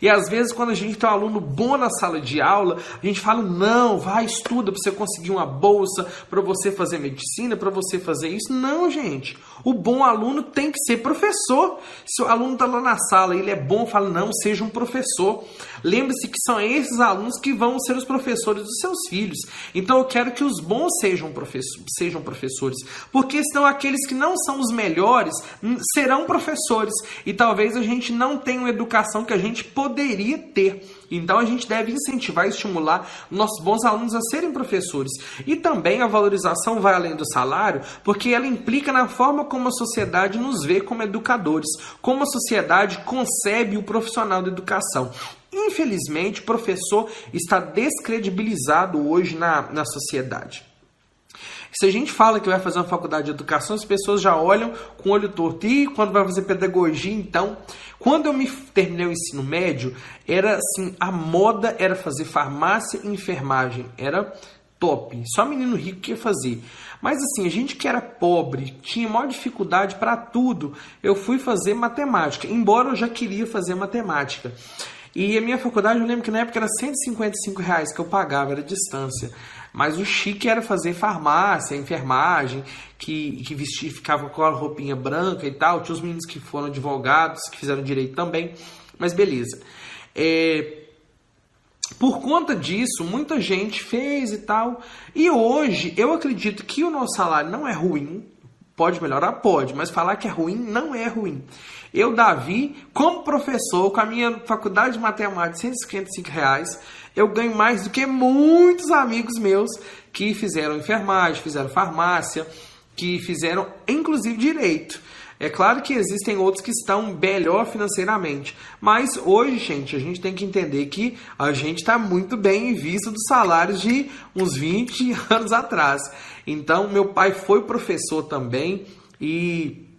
E às vezes, quando a gente tem um aluno bom na sala de aula, a gente fala: não, vai, estuda para você conseguir uma bolsa, para você fazer medicina, para você fazer isso. Não, gente. O bom aluno tem que ser professor. Se o aluno está lá na sala ele é bom, fala: não, seja um professor. Lembre-se que são esses alunos que vão ser os professores dos seus filhos. Então eu quero que os bons sejam, professor, sejam professores, porque senão aqueles que não são os melhores serão professores. E talvez a gente não tenha uma educação que a gente poderia ter. Então a gente deve incentivar e estimular nossos bons alunos a serem professores. E também a valorização vai além do salário, porque ela implica na forma como a sociedade nos vê como educadores, como a sociedade concebe o profissional da educação. Infelizmente, o professor está descredibilizado hoje na, na sociedade. Se a gente fala que vai fazer uma faculdade de educação, as pessoas já olham com o olho torto. E quando vai fazer pedagogia, então? Quando eu me terminei o ensino médio, era assim, a moda era fazer farmácia e enfermagem. Era top. Só menino rico que ia fazer. Mas assim, a gente que era pobre, tinha maior dificuldade para tudo. Eu fui fazer matemática, embora eu já queria fazer matemática. E a minha faculdade, eu lembro que na época era 155 reais que eu pagava, era distância. Mas o chique era fazer farmácia, enfermagem, que, que vestia, ficava com a roupinha branca e tal. Tinha os meninos que foram advogados, que fizeram direito também. Mas beleza. É, por conta disso, muita gente fez e tal. E hoje, eu acredito que o nosso salário não é ruim. Pode melhorar? Pode, mas falar que é ruim não é ruim. Eu, Davi, como professor, com a minha faculdade de matemática, 155 reais, eu ganho mais do que muitos amigos meus que fizeram enfermagem, fizeram farmácia, que fizeram inclusive direito. É claro que existem outros que estão melhor financeiramente, mas hoje, gente, a gente tem que entender que a gente está muito bem em vista dos salários de uns 20 anos atrás. Então, meu pai foi professor também e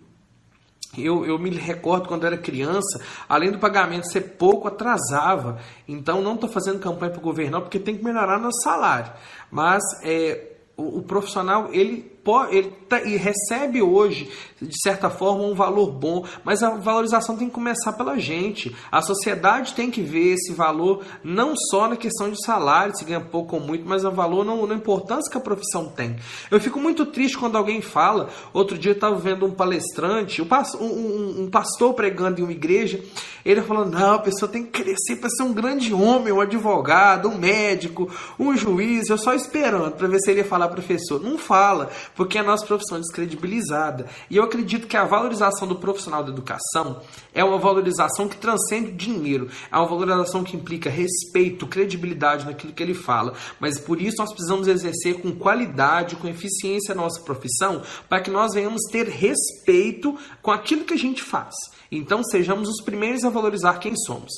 eu, eu me recordo quando era criança, além do pagamento ser pouco, atrasava. Então não estou fazendo campanha para o governo, porque tem que melhorar nosso salário. Mas é, o, o profissional ele ele tá, e recebe hoje, de certa forma, um valor bom, mas a valorização tem que começar pela gente. A sociedade tem que ver esse valor não só na questão de salário, se ganha pouco ou muito, mas o valor não, na importância que a profissão tem. Eu fico muito triste quando alguém fala. Outro dia eu estava vendo um palestrante, um, um, um pastor pregando em uma igreja, ele falando: não, a pessoa tem que crescer para ser um grande homem, um advogado, um médico, um juiz. Eu só esperando para ver se ele ia falar professor. Não fala porque a nossa profissão é descredibilizada. E eu acredito que a valorização do profissional da educação é uma valorização que transcende o dinheiro, é uma valorização que implica respeito, credibilidade naquilo que ele fala. Mas por isso nós precisamos exercer com qualidade, com eficiência a nossa profissão, para que nós venhamos ter respeito com aquilo que a gente faz. Então sejamos os primeiros a valorizar quem somos.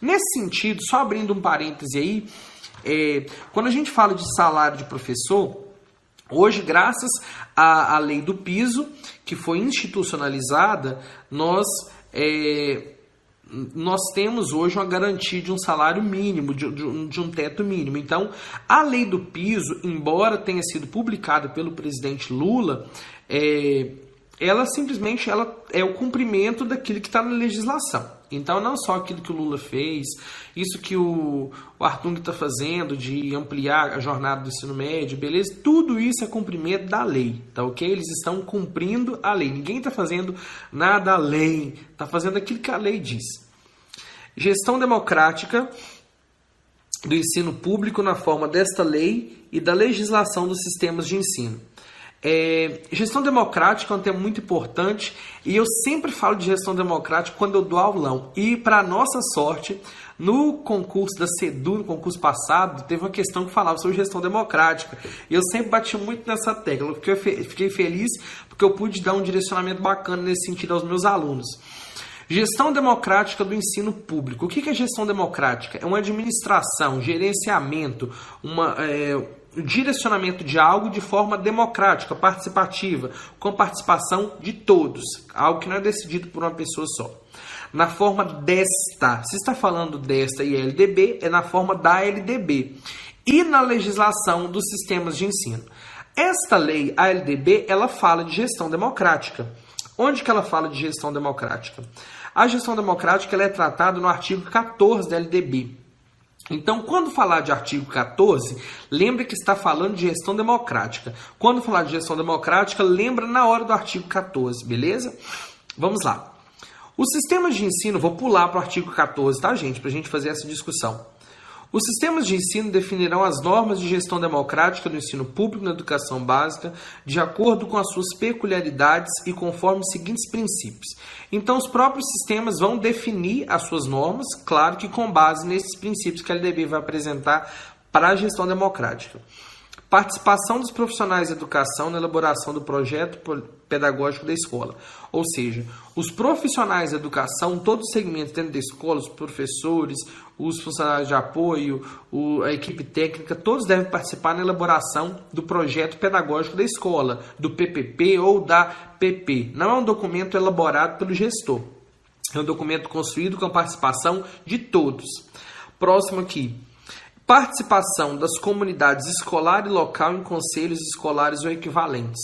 Nesse sentido, só abrindo um parêntese aí, é, quando a gente fala de salário de professor, Hoje, graças à, à lei do piso, que foi institucionalizada, nós, é, nós temos hoje uma garantia de um salário mínimo, de, de, um, de um teto mínimo. Então, a lei do piso, embora tenha sido publicada pelo presidente Lula, é, ela simplesmente ela é o cumprimento daquilo que está na legislação. Então, não só aquilo que o Lula fez, isso que o, o Artung está fazendo de ampliar a jornada do ensino médio, beleza? Tudo isso é cumprimento da lei, tá ok? Eles estão cumprindo a lei. Ninguém está fazendo nada além, está fazendo aquilo que a lei diz. Gestão democrática do ensino público na forma desta lei e da legislação dos sistemas de ensino. É, gestão democrática é um tema muito importante e eu sempre falo de gestão democrática quando eu dou aulão. E, para nossa sorte, no concurso da CEDU, no concurso passado, teve uma questão que falava sobre gestão democrática. E eu sempre bati muito nessa tecla, porque eu fiquei feliz porque eu pude dar um direcionamento bacana nesse sentido aos meus alunos. Gestão democrática do ensino público. O que é gestão democrática? É uma administração, gerenciamento, uma. É, direcionamento de algo de forma democrática, participativa, com participação de todos, algo que não é decidido por uma pessoa só. Na forma desta, se está falando desta e LDB, é na forma da LDB. E na legislação dos sistemas de ensino. Esta lei, a LDB, ela fala de gestão democrática. Onde que ela fala de gestão democrática? A gestão democrática ela é tratada no artigo 14 da LDB. Então, quando falar de artigo 14, lembre que está falando de gestão democrática. Quando falar de gestão democrática, lembra na hora do artigo 14, beleza? Vamos lá. Os sistemas de ensino, vou pular para o artigo 14, tá, gente? Para a gente fazer essa discussão. Os sistemas de ensino definirão as normas de gestão democrática do ensino público na educação básica de acordo com as suas peculiaridades e conforme os seguintes princípios. Então, os próprios sistemas vão definir as suas normas, claro que com base nesses princípios que a LDB vai apresentar para a gestão democrática. Participação dos profissionais de educação na elaboração do projeto pedagógico da escola. Ou seja, os profissionais de educação, todos os segmentos dentro da escola, os professores, os funcionários de apoio, a equipe técnica, todos devem participar na elaboração do projeto pedagógico da escola, do PPP ou da PP. Não é um documento elaborado pelo gestor. É um documento construído com a participação de todos. Próximo aqui. Participação das comunidades escolar e local em conselhos escolares ou equivalentes.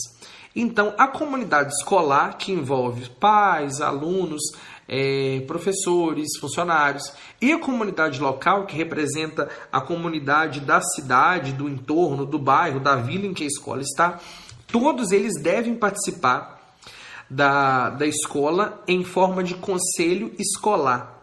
Então, a comunidade escolar, que envolve pais, alunos, é, professores, funcionários, e a comunidade local, que representa a comunidade da cidade, do entorno, do bairro, da vila em que a escola está, todos eles devem participar da, da escola em forma de conselho escolar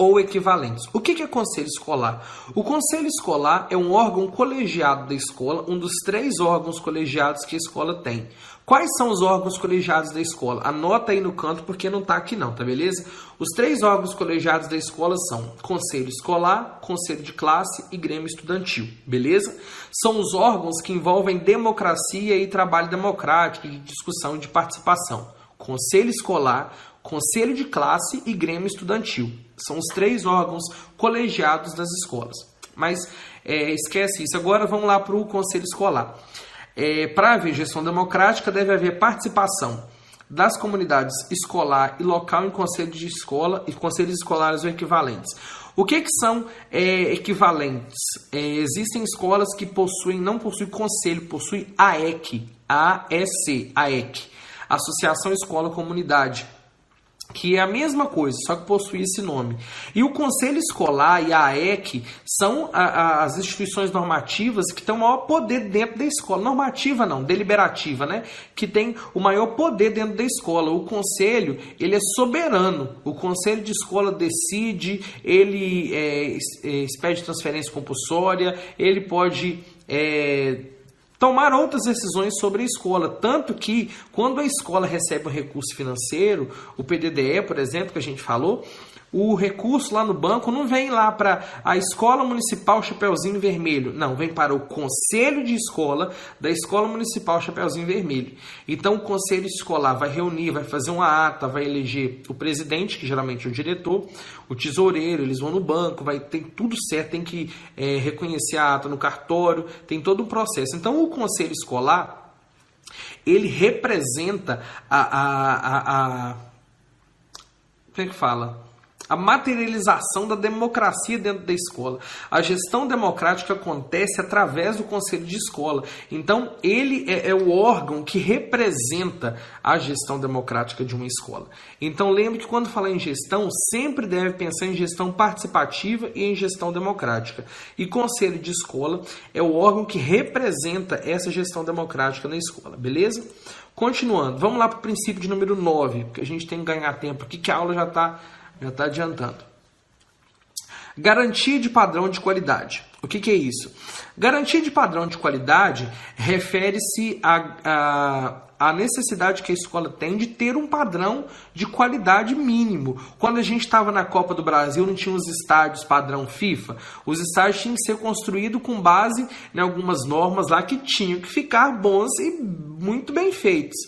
ou equivalentes. O que é conselho escolar? O conselho escolar é um órgão colegiado da escola, um dos três órgãos colegiados que a escola tem. Quais são os órgãos colegiados da escola? Anota aí no canto porque não está aqui não, tá beleza? Os três órgãos colegiados da escola são Conselho Escolar, Conselho de Classe e Grêmio Estudantil, beleza? São os órgãos que envolvem democracia e trabalho democrático, de discussão e de participação. Conselho Escolar, Conselho de Classe e Grêmio Estudantil. São os três órgãos colegiados das escolas. Mas é, esquece isso. Agora vamos lá para o Conselho Escolar. É, para haver gestão democrática, deve haver participação das comunidades escolar e local em conselhos de escola e conselhos escolares ou equivalentes. O que, que são é, equivalentes? É, existem escolas que possuem, não possuem conselho, possuem AEC, AEC, AEC, Associação Escola Comunidade que é a mesma coisa, só que possui esse nome. E o Conselho Escolar e a AEC são a, a, as instituições normativas que têm o maior poder dentro da escola. Normativa não, deliberativa, né? Que tem o maior poder dentro da escola. O conselho, ele é soberano. O conselho de escola decide, ele é, é, expede transferência compulsória, ele pode... É, tomar outras decisões sobre a escola. Tanto que, quando a escola recebe um recurso financeiro, o PDDE, por exemplo, que a gente falou, o recurso lá no banco não vem lá para a escola municipal Chapeuzinho Vermelho, não, vem para o conselho de escola da escola municipal Chapeuzinho Vermelho. Então o conselho escolar vai reunir, vai fazer uma ata, vai eleger o presidente, que geralmente é o diretor, o tesoureiro, eles vão no banco, vai tem tudo certo, tem que é, reconhecer a ata no cartório, tem todo um processo. Então o conselho escolar ele representa a, a, a, a como é que fala? A materialização da democracia dentro da escola. A gestão democrática acontece através do conselho de escola. Então, ele é, é o órgão que representa a gestão democrática de uma escola. Então, lembre que quando falar em gestão, sempre deve pensar em gestão participativa e em gestão democrática. E conselho de escola é o órgão que representa essa gestão democrática na escola, beleza? Continuando, vamos lá para o princípio de número 9, porque a gente tem que ganhar tempo aqui, que a aula já está já está adiantando. Garantia de padrão de qualidade. O que, que é isso? Garantia de padrão de qualidade refere-se à, à, necessidade que a escola tem de ter um padrão de qualidade mínimo. Quando a gente estava na Copa do Brasil, não tinha os estádios padrão FIFA. Os estádios tinham que ser construídos com base em algumas normas lá que tinham que ficar bons e muito bem feitos.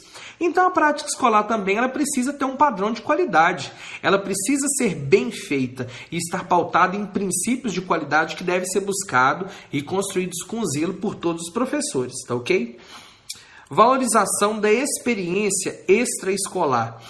Então a prática escolar também ela precisa ter um padrão de qualidade. Ela precisa ser bem feita e estar pautada em princípios de qualidade que devem ser buscados e construídos com zelo por todos os professores, tá ok? Valorização da experiência extraescolar.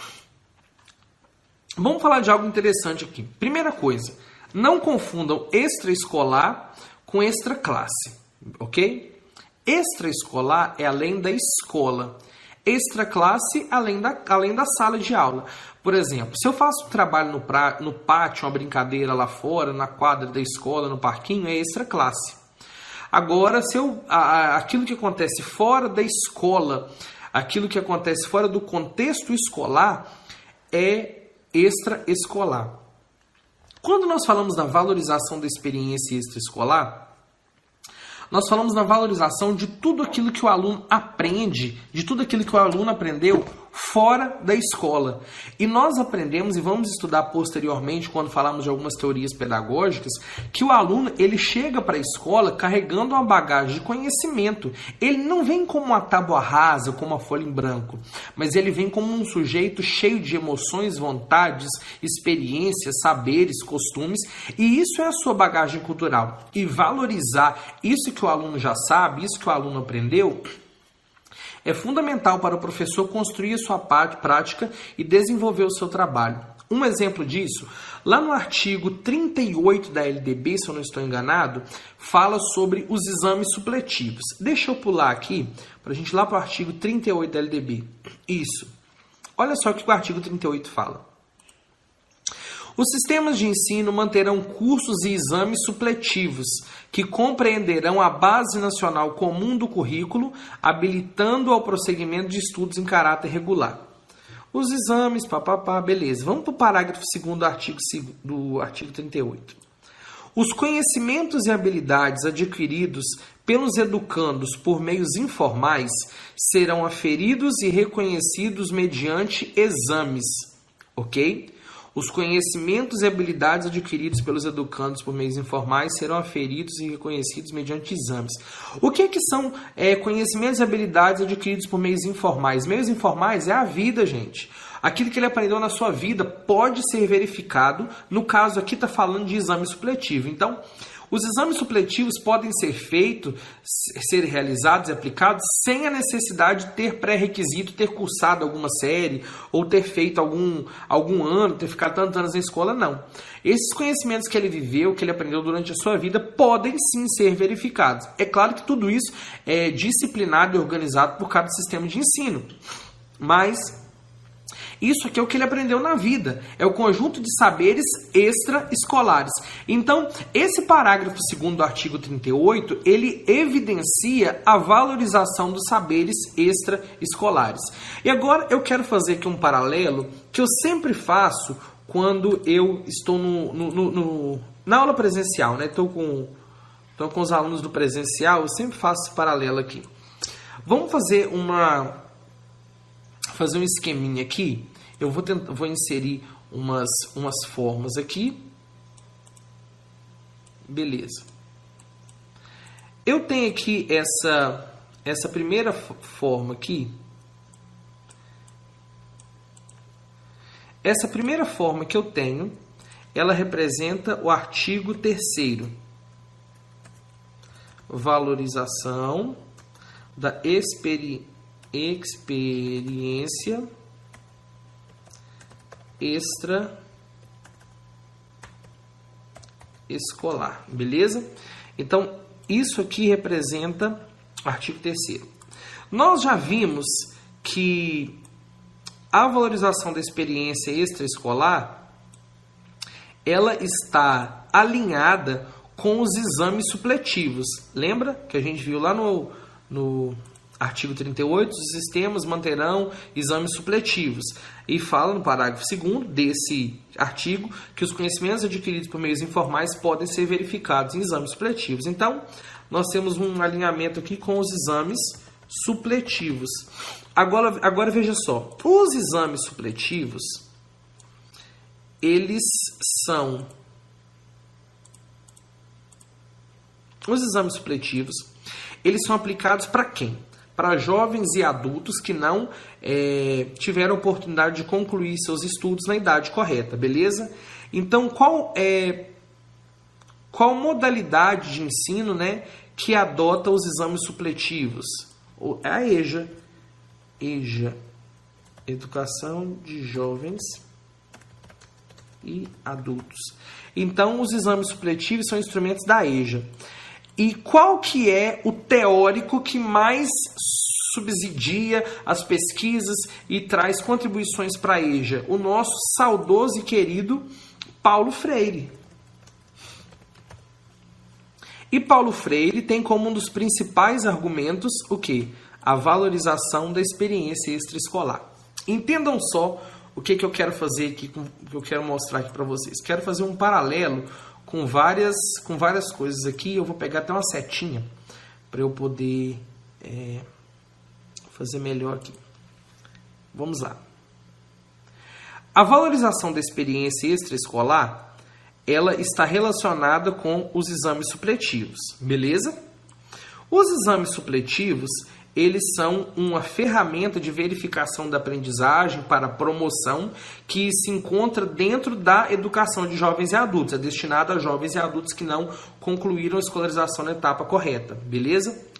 Vamos falar de algo interessante aqui. Primeira coisa, não confundam extraescolar com extra classe, ok? Extraescolar é além da escola extra classe além da, além da sala de aula. Por exemplo, se eu faço trabalho no, pra, no pátio, uma brincadeira lá fora, na quadra da escola, no parquinho, é extra classe. Agora, se eu, a, aquilo que acontece fora da escola, aquilo que acontece fora do contexto escolar, é extraescolar. Quando nós falamos da valorização da experiência extraescolar, nós falamos na valorização de tudo aquilo que o aluno aprende, de tudo aquilo que o aluno aprendeu fora da escola. E nós aprendemos e vamos estudar posteriormente quando falamos de algumas teorias pedagógicas que o aluno ele chega para a escola carregando uma bagagem de conhecimento. Ele não vem como uma tábua rasa, como uma folha em branco, mas ele vem como um sujeito cheio de emoções, vontades, experiências, saberes, costumes, e isso é a sua bagagem cultural. E valorizar isso que o aluno já sabe, isso que o aluno aprendeu, é fundamental para o professor construir sua prática e desenvolver o seu trabalho. Um exemplo disso, lá no artigo 38 da LDB, se eu não estou enganado, fala sobre os exames supletivos. Deixa eu pular aqui para a gente ir lá para o artigo 38 da LDB. Isso. Olha só o que o artigo 38 fala. Os sistemas de ensino manterão cursos e exames supletivos que compreenderão a base nacional comum do currículo, habilitando ao prosseguimento de estudos em caráter regular. Os exames, papapá, beleza. Vamos para o parágrafo 2 do artigo, do artigo 38. Os conhecimentos e habilidades adquiridos pelos educandos por meios informais serão aferidos e reconhecidos mediante exames, ok? Os conhecimentos e habilidades adquiridos pelos educandos por meios informais serão aferidos e reconhecidos mediante exames. O que, que são é, conhecimentos e habilidades adquiridos por meios informais? Meios informais é a vida, gente. Aquilo que ele aprendeu na sua vida pode ser verificado. No caso aqui está falando de exame supletivo. Então, Os exames supletivos podem ser feitos, ser realizados e aplicados sem a necessidade de ter pré-requisito, ter cursado alguma série ou ter feito algum, algum ano, ter ficado tantos anos na escola, não. Esses conhecimentos que ele viveu, que ele aprendeu durante a sua vida, podem sim ser verificados. É claro que tudo isso é disciplinado e organizado por cada sistema de ensino. Mas isso aqui é o que ele aprendeu na vida. É o conjunto de saberes extraescolares. Então, esse parágrafo segundo do artigo 38, ele evidencia a valorização dos saberes extraescolares. E agora eu quero fazer aqui um paralelo que eu sempre faço quando eu estou no, no, no, no na aula presencial, né? Estou com, com os alunos do presencial, eu sempre faço esse paralelo aqui. Vamos fazer uma fazer um esqueminha aqui eu vou, tentar, vou inserir umas, umas formas aqui. Beleza. Eu tenho aqui essa, essa primeira forma aqui. Essa primeira forma que eu tenho, ela representa o artigo terceiro. Valorização da experi experiência extra escolar, beleza? Então, isso aqui representa artigo 3 Nós já vimos que a valorização da experiência extraescolar ela está alinhada com os exames supletivos. Lembra que a gente viu lá no, no Artigo 38, os sistemas manterão exames supletivos. E fala no parágrafo 2 desse artigo que os conhecimentos adquiridos por meios informais podem ser verificados em exames supletivos. Então, nós temos um alinhamento aqui com os exames supletivos. Agora, agora veja só, os exames supletivos, eles são os exames supletivos, eles são aplicados para quem? Para jovens e adultos que não é, tiveram oportunidade de concluir seus estudos na idade correta, beleza? Então, qual é qual modalidade de ensino, né, que adota os exames supletivos? É a EJA, EJA, Educação de Jovens e Adultos. Então, os exames supletivos são instrumentos da EJA. E qual que é o teórico que mais subsidia as pesquisas e traz contribuições para a EJA? O nosso saudoso e querido Paulo Freire. E Paulo Freire tem como um dos principais argumentos o que? A valorização da experiência extraescolar. Entendam só o que, que eu quero fazer aqui, que eu quero mostrar aqui para vocês. Quero fazer um paralelo com várias, com várias coisas aqui. Eu vou pegar até uma setinha para eu poder é, fazer melhor aqui. Vamos lá. A valorização da experiência extraescolar, ela está relacionada com os exames supletivos, beleza? Os exames supletivos, eles são uma ferramenta de verificação da aprendizagem para promoção que se encontra dentro da educação de jovens e adultos. É destinada a jovens e adultos que não concluíram a escolarização na etapa correta, beleza?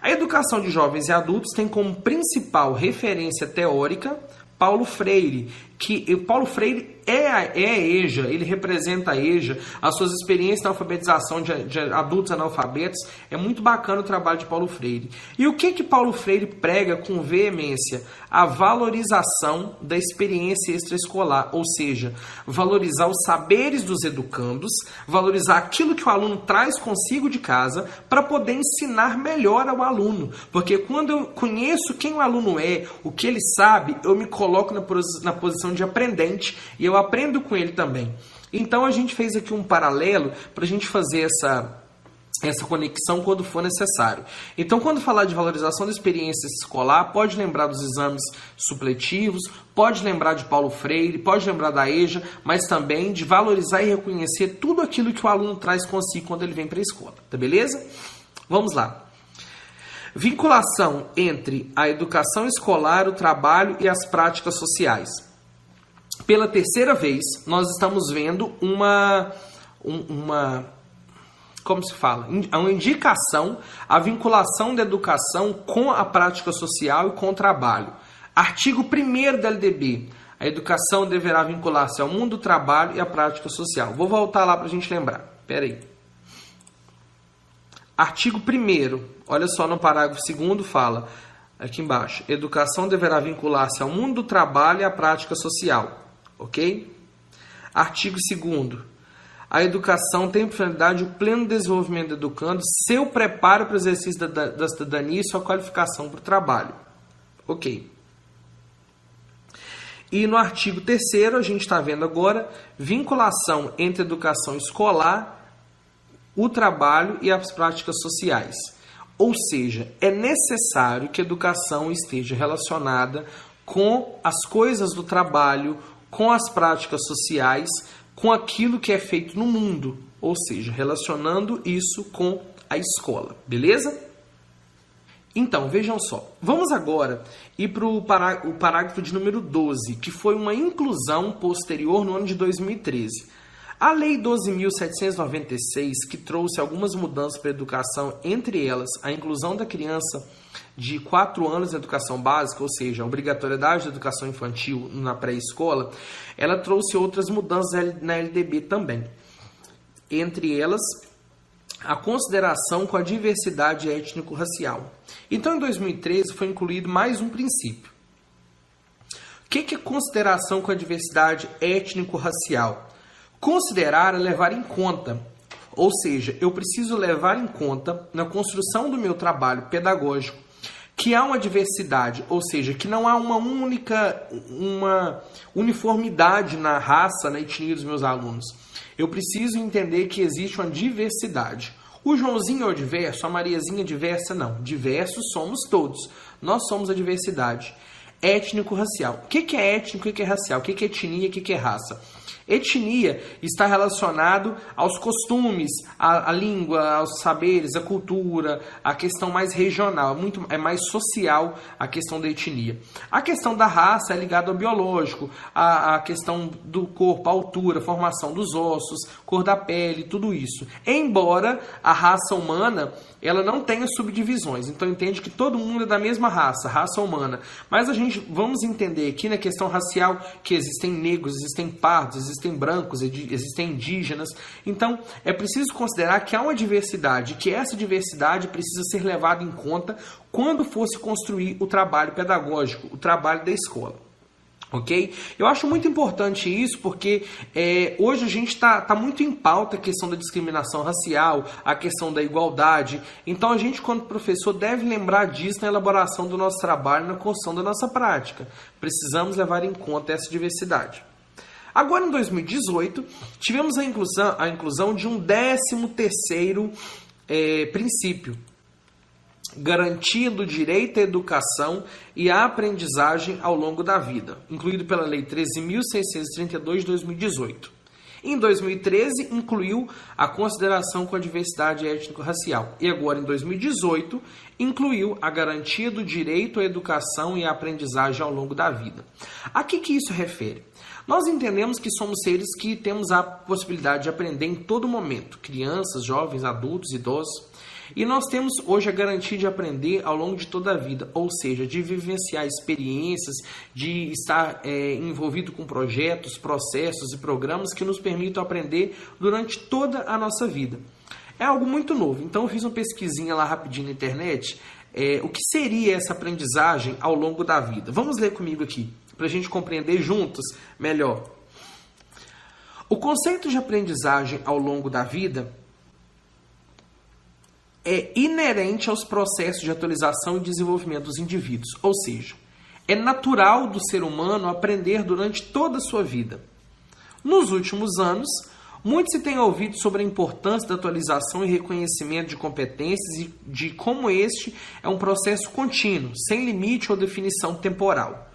A educação de jovens e adultos tem como principal referência teórica Paulo Freire, que Paulo Freire é a, é a EJA, ele representa a EJA, as suas experiências na alfabetização de, de, adultos analfabetos, é muito bacana o trabalho de Paulo Freire. E o que que Paulo Freire prega com veemência? A valorização da experiência extraescolar, ou seja, valorizar os saberes dos educandos, valorizar aquilo que o aluno traz consigo de casa para poder ensinar melhor ao aluno. Porque quando eu conheço quem o aluno é, o que ele sabe, eu me coloco na, na posição de aprendente e eu aprendo com ele também. Então a gente fez aqui um paralelo para a gente fazer essa essa conexão quando for necessário. Então, quando falar de valorização da experiência escolar, pode lembrar dos exames supletivos, pode lembrar de Paulo Freire, pode lembrar da EJA, mas também de valorizar e reconhecer tudo aquilo que o aluno traz consigo quando ele vem para a escola. Tá beleza? Vamos lá. Vinculação entre a educação escolar, o trabalho e as práticas sociais pela terceira vez, nós estamos vendo uma, uma, como se fala, uma indicação a vinculação da educação com a prática social e com o trabalho. Artigo 1 da LDB. A educação deverá vincular-se ao mundo do trabalho e à prática social. Vou voltar lá para a gente lembrar. Pera aí. Artigo 1 olha só no parágrafo 2 fala, aqui embaixo, educação deverá vincular-se ao mundo do trabalho e à prática social. Ok? Artigo 2 a educação tem por finalidade o pleno desenvolvimento do educando, seu preparo para o exercício da, da cidadania e sua qualificação para o trabalho. Ok. E no artigo 3 a gente está vendo agora vinculação entre educação escolar, o trabalho e as práticas sociais. Ou seja, é necessário que a educação esteja relacionada com as coisas do trabalho, com as práticas sociais, com aquilo que é feito no mundo, ou seja, relacionando isso com a escola, beleza? Então, vejam só. Vamos agora ir para o parágrafo de número 12, que foi uma inclusão posterior no ano de 2013. A Lei 12.796, que trouxe algumas mudanças para a educação, entre elas a inclusão da criança de 4 anos de educação básica, ou seja, a obrigatoriedade da educação infantil na pré-escola, ela trouxe outras mudanças na LDB também. Entre elas, a consideração com a diversidade étnico-racial. Então, em 2013, foi incluído mais um princípio. O que é consideração com a diversidade étnico-racial? Considerar é levar em conta, ou seja, eu preciso levar em conta na construção do meu trabalho pedagógico que há uma diversidade, ou seja, que não há uma única uma uniformidade na raça, na etnia dos meus alunos. Eu preciso entender que existe uma diversidade. O Joãozinho é o diverso, a Mariazinha é diversa, não. Diversos somos todos. Nós somos a diversidade. Étnico-racial. O que é étnico e o que é racial? O que é etnia e o que é raça? Etnia está relacionado aos costumes, à, à, língua, aos saberes, à cultura, à questão mais regional, muito, é mais social a questão da etnia. A questão da raça é ligada ao biológico, à, à questão do corpo, a altura, formação dos ossos, cor da pele, tudo isso. Embora a raça humana ela não tenha subdivisões. Então entende que todo mundo é da mesma raça, raça humana. Mas a gente vamos entender aqui na questão racial que existem negros, existem pardos, existem brancos, existem indígenas. Então é preciso considerar que há uma diversidade, que essa diversidade precisa ser levada em conta quando fosse construir o trabalho pedagógico, o trabalho da escola. Ok? Eu acho muito importante isso porque é, hoje a gente está tá muito em pauta a questão da discriminação racial, a questão da igualdade. Então a gente, quando professor, deve lembrar disso na elaboração do nosso trabalho, na construção da nossa prática. Precisamos levar em conta essa diversidade. Agora, em 2018, tivemos a inclusão, a inclusão de um décimo terceiro é, princípio, garantindo o direito à educação e à aprendizagem ao longo da vida, incluído pela Lei 13.632 de 2018. Em 2013, incluiu a consideração com a diversidade étnico-racial. E agora, em 2018, incluiu a garantia do direito à educação e à aprendizagem ao longo da vida. A que, que isso refere? Nós entendemos que somos seres que temos a possibilidade de aprender em todo momento, crianças, jovens, adultos, idosos. E nós temos hoje a garantia de aprender ao longo de toda a vida, ou seja, de vivenciar experiências, de estar é, envolvido com projetos, processos e programas que nos permitam aprender durante toda a nossa vida. É algo muito novo, então eu fiz uma pesquisinha lá rapidinho na internet. É, o que seria essa aprendizagem ao longo da vida? Vamos ler comigo aqui, para a gente compreender juntos melhor. O conceito de aprendizagem ao longo da vida é inerente aos processos de atualização e desenvolvimento dos indivíduos, ou seja, é natural do ser humano aprender durante toda a sua vida. Nos últimos anos, muito se tem ouvido sobre a importância da atualização e reconhecimento de competências e de como este é um processo contínuo, sem limite ou definição temporal.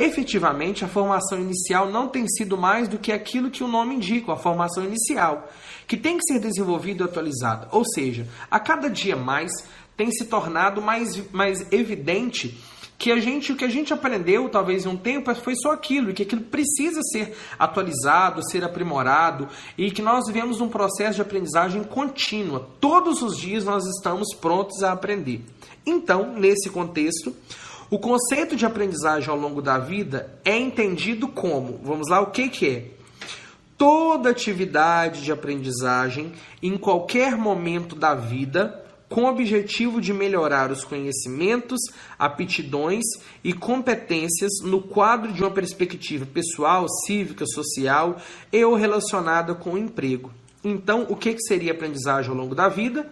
Efetivamente, a formação inicial não tem sido mais do que aquilo que o nome indica, a formação inicial, que tem que ser desenvolvida e atualizada. Ou seja, a cada dia mais tem se tornado mais, mais evidente que a gente, o que a gente aprendeu talvez em um tempo foi só aquilo, e que aquilo precisa ser atualizado, ser aprimorado, e que nós vivemos um processo de aprendizagem contínua. Todos os dias nós estamos prontos a aprender. Então, nesse contexto, o conceito de aprendizagem ao longo da vida é entendido como, vamos lá, o que, que é? Toda atividade de aprendizagem em qualquer momento da vida com o objetivo de melhorar os conhecimentos, aptidões e competências no quadro de uma perspectiva pessoal, cívica, social e ou relacionada com o emprego. Então, o que seria aprendizagem ao longo da vida?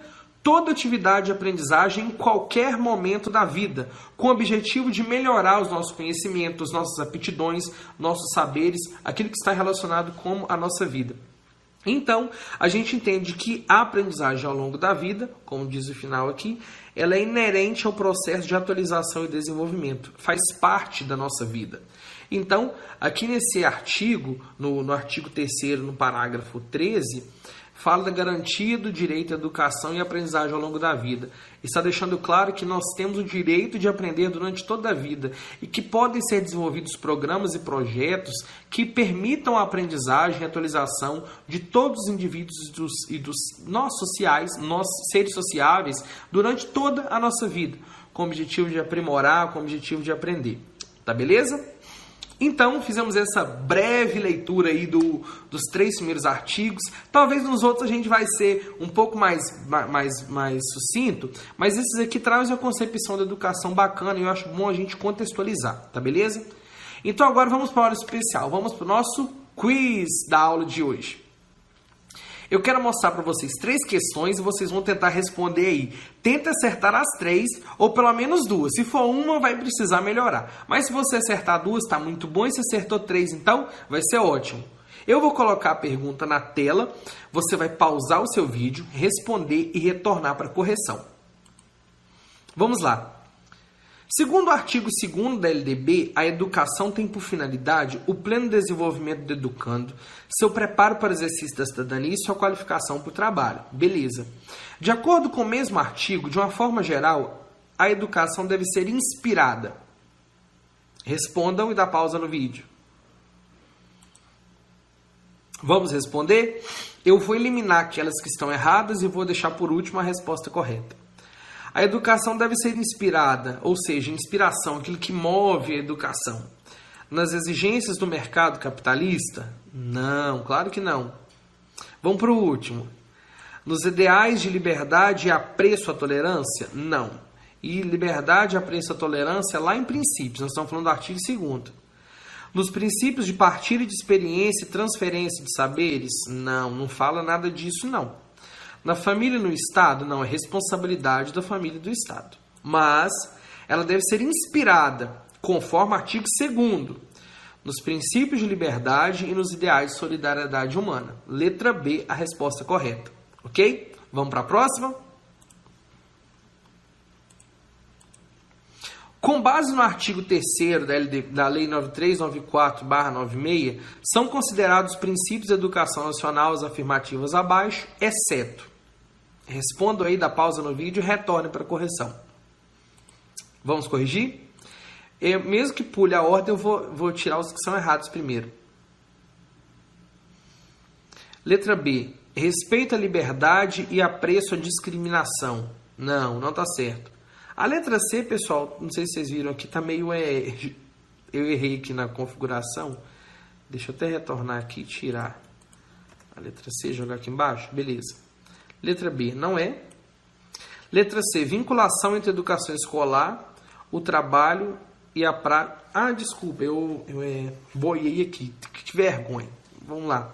Toda atividade de aprendizagem em qualquer momento da vida, com o objetivo de melhorar os nossos conhecimentos, nossas aptidões, nossos saberes, aquilo que está relacionado com a nossa vida. Então, a gente entende que a aprendizagem ao longo da vida, como diz o final aqui, ela é inerente ao processo de atualização e desenvolvimento, faz parte da nossa vida. Então, aqui nesse artigo, no, no artigo 3 no parágrafo 13, fala da garantia do direito à educação e aprendizagem ao longo da vida. Está deixando claro que nós temos o direito de aprender durante toda a vida e que podem ser desenvolvidos programas e projetos que permitam a aprendizagem e atualização de todos os indivíduos e dos, e dos nós sociais, nós seres sociáveis, durante toda a nossa vida, com o objetivo de aprimorar, com o objetivo de aprender. Tá beleza? Então, fizemos essa breve leitura aí do, dos três primeiros artigos. Talvez nos outros a gente vai ser um pouco mais, mais, mais sucinto, mas esses aqui trazem uma concepção da educação bacana e eu acho bom a gente contextualizar, tá beleza? Então agora vamos para a hora especial, vamos para o nosso quiz da aula de hoje. Eu quero mostrar para vocês três questões e vocês vão tentar responder aí. Tenta acertar as três ou pelo menos duas. Se for uma, vai precisar melhorar. Mas se você acertar duas, está muito bom. E se acertou três, então, vai ser ótimo. Eu vou colocar a pergunta na tela, você vai pausar o seu vídeo, responder e retornar para correção. Vamos lá. Segundo o artigo 2 da LDB, a educação tem por finalidade o pleno desenvolvimento do educando, seu preparo para o exercício da cidadania e sua qualificação para o trabalho. Beleza. De acordo com o mesmo artigo, de uma forma geral, a educação deve ser inspirada. Respondam e dá pausa no vídeo. Vamos responder? Eu vou eliminar aquelas que estão erradas e vou deixar por último a resposta correta. A educação deve ser inspirada, ou seja, inspiração, aquilo que move a educação. Nas exigências do mercado capitalista? Não, claro que não. Vamos para o último. Nos ideais de liberdade e apreço à tolerância? Não. E liberdade, apreço à tolerância lá em princípios, nós estamos falando do artigo 2 Nos princípios de partilha de experiência e transferência de saberes? Não, não fala nada disso não. Na família e no Estado, não, é responsabilidade da família e do Estado. Mas ela deve ser inspirada, conforme o artigo 2 nos princípios de liberdade e nos ideais de solidariedade humana. Letra B, a resposta correta. Ok? Vamos para a próxima? Com base no artigo 3 da, da Lei 9394-96, são considerados princípios da educação nacional as afirmativas abaixo, exceto Respondo aí da pausa no vídeo e retorne para a correção. Vamos corrigir? Eu, mesmo que pule a ordem, eu vou, vou tirar os que são errados primeiro. Letra B. Respeito à liberdade e apreço à discriminação. Não, não está certo. A letra C, pessoal, não sei se vocês viram aqui, está meio. É, eu errei aqui na configuração. Deixa eu até retornar aqui e tirar a letra C, jogar aqui embaixo. Beleza. Letra B, não é. Letra C, vinculação entre educação escolar, o trabalho e a prática. Ah, desculpa, eu, eu é, boiei aqui. Que vergonha. Vamos lá.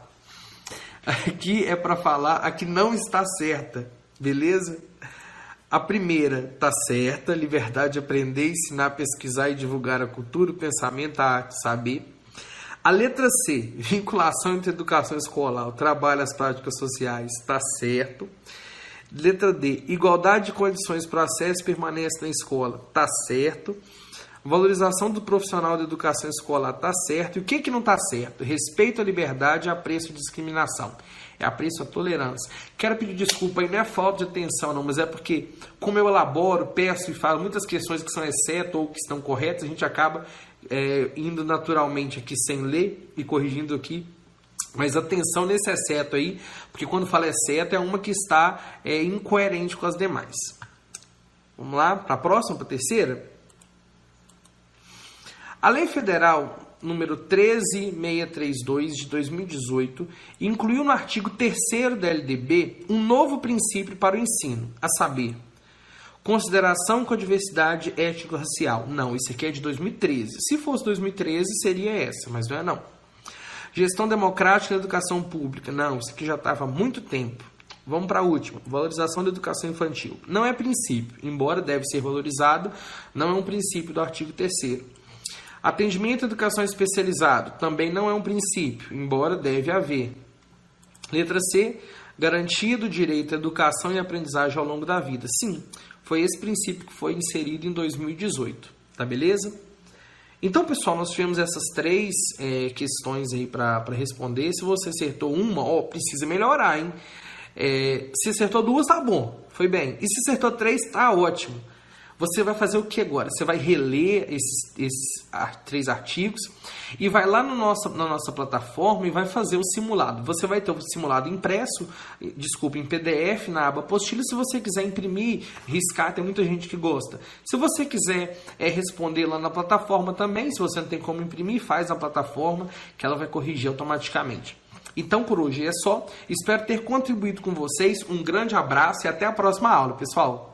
Aqui é para falar a que não está certa, beleza? A primeira está certa, liberdade de aprender, ensinar, pesquisar e divulgar a cultura, o pensamento, a arte, saber. A letra C, vinculação entre educação escolar, o trabalho e as práticas sociais, está certo. Letra D, igualdade de condições para acesso e permanência na escola, está certo. Valorização do profissional da educação escolar está certo. E o que, que não está certo? Respeito à liberdade e apreço à discriminação. Apreço à tolerância. Quero pedir desculpa aí, não é falta de atenção, não, mas é porque, como eu elaboro, peço e falo muitas questões que são exceto ou que estão corretas, a gente acaba é, indo naturalmente aqui sem ler e corrigindo aqui mas atenção nesse exceto aí, porque quando fala exceto é uma que está é, incoerente com as demais. Vamos lá para a próxima, para a terceira? A Lei Federal número 13632 de 2018 incluiu no artigo 3 da LDB um novo princípio para o ensino, a saber, consideração com a diversidade étnico-racial. Não, isso aqui é de 2013. Se fosse 2013, seria essa, mas não é não. Gestão democrática da educação pública. Não, isso aqui já estava há muito tempo. Vamos para a última. Valorização da educação infantil. Não é princípio, embora deve ser valorizado, não é um princípio do artigo 3 Atendimento à educação especializado também não é um princípio, embora deve haver. Letra C. Garantia do direito à educação e aprendizagem ao longo da vida. Sim, foi esse princípio que foi inserido em 2018. Tá beleza? Então, pessoal, nós tivemos essas três é, questões aí para responder. Se você acertou uma, ó, precisa melhorar, hein? É, se acertou duas, tá bom, foi bem. E se acertou três, tá ótimo. Você vai fazer o que agora? Você vai reler esses, esses três artigos e vai lá no nosso, na nossa plataforma e vai fazer o simulado. Você vai ter o simulado impresso, desculpa, em PDF na aba apostila. Se você quiser imprimir, riscar, tem muita gente que gosta. Se você quiser é, responder lá na plataforma também, se você não tem como imprimir, faz na plataforma que ela vai corrigir automaticamente. Então por hoje é só. Espero ter contribuído com vocês. Um grande abraço e até a próxima aula, pessoal.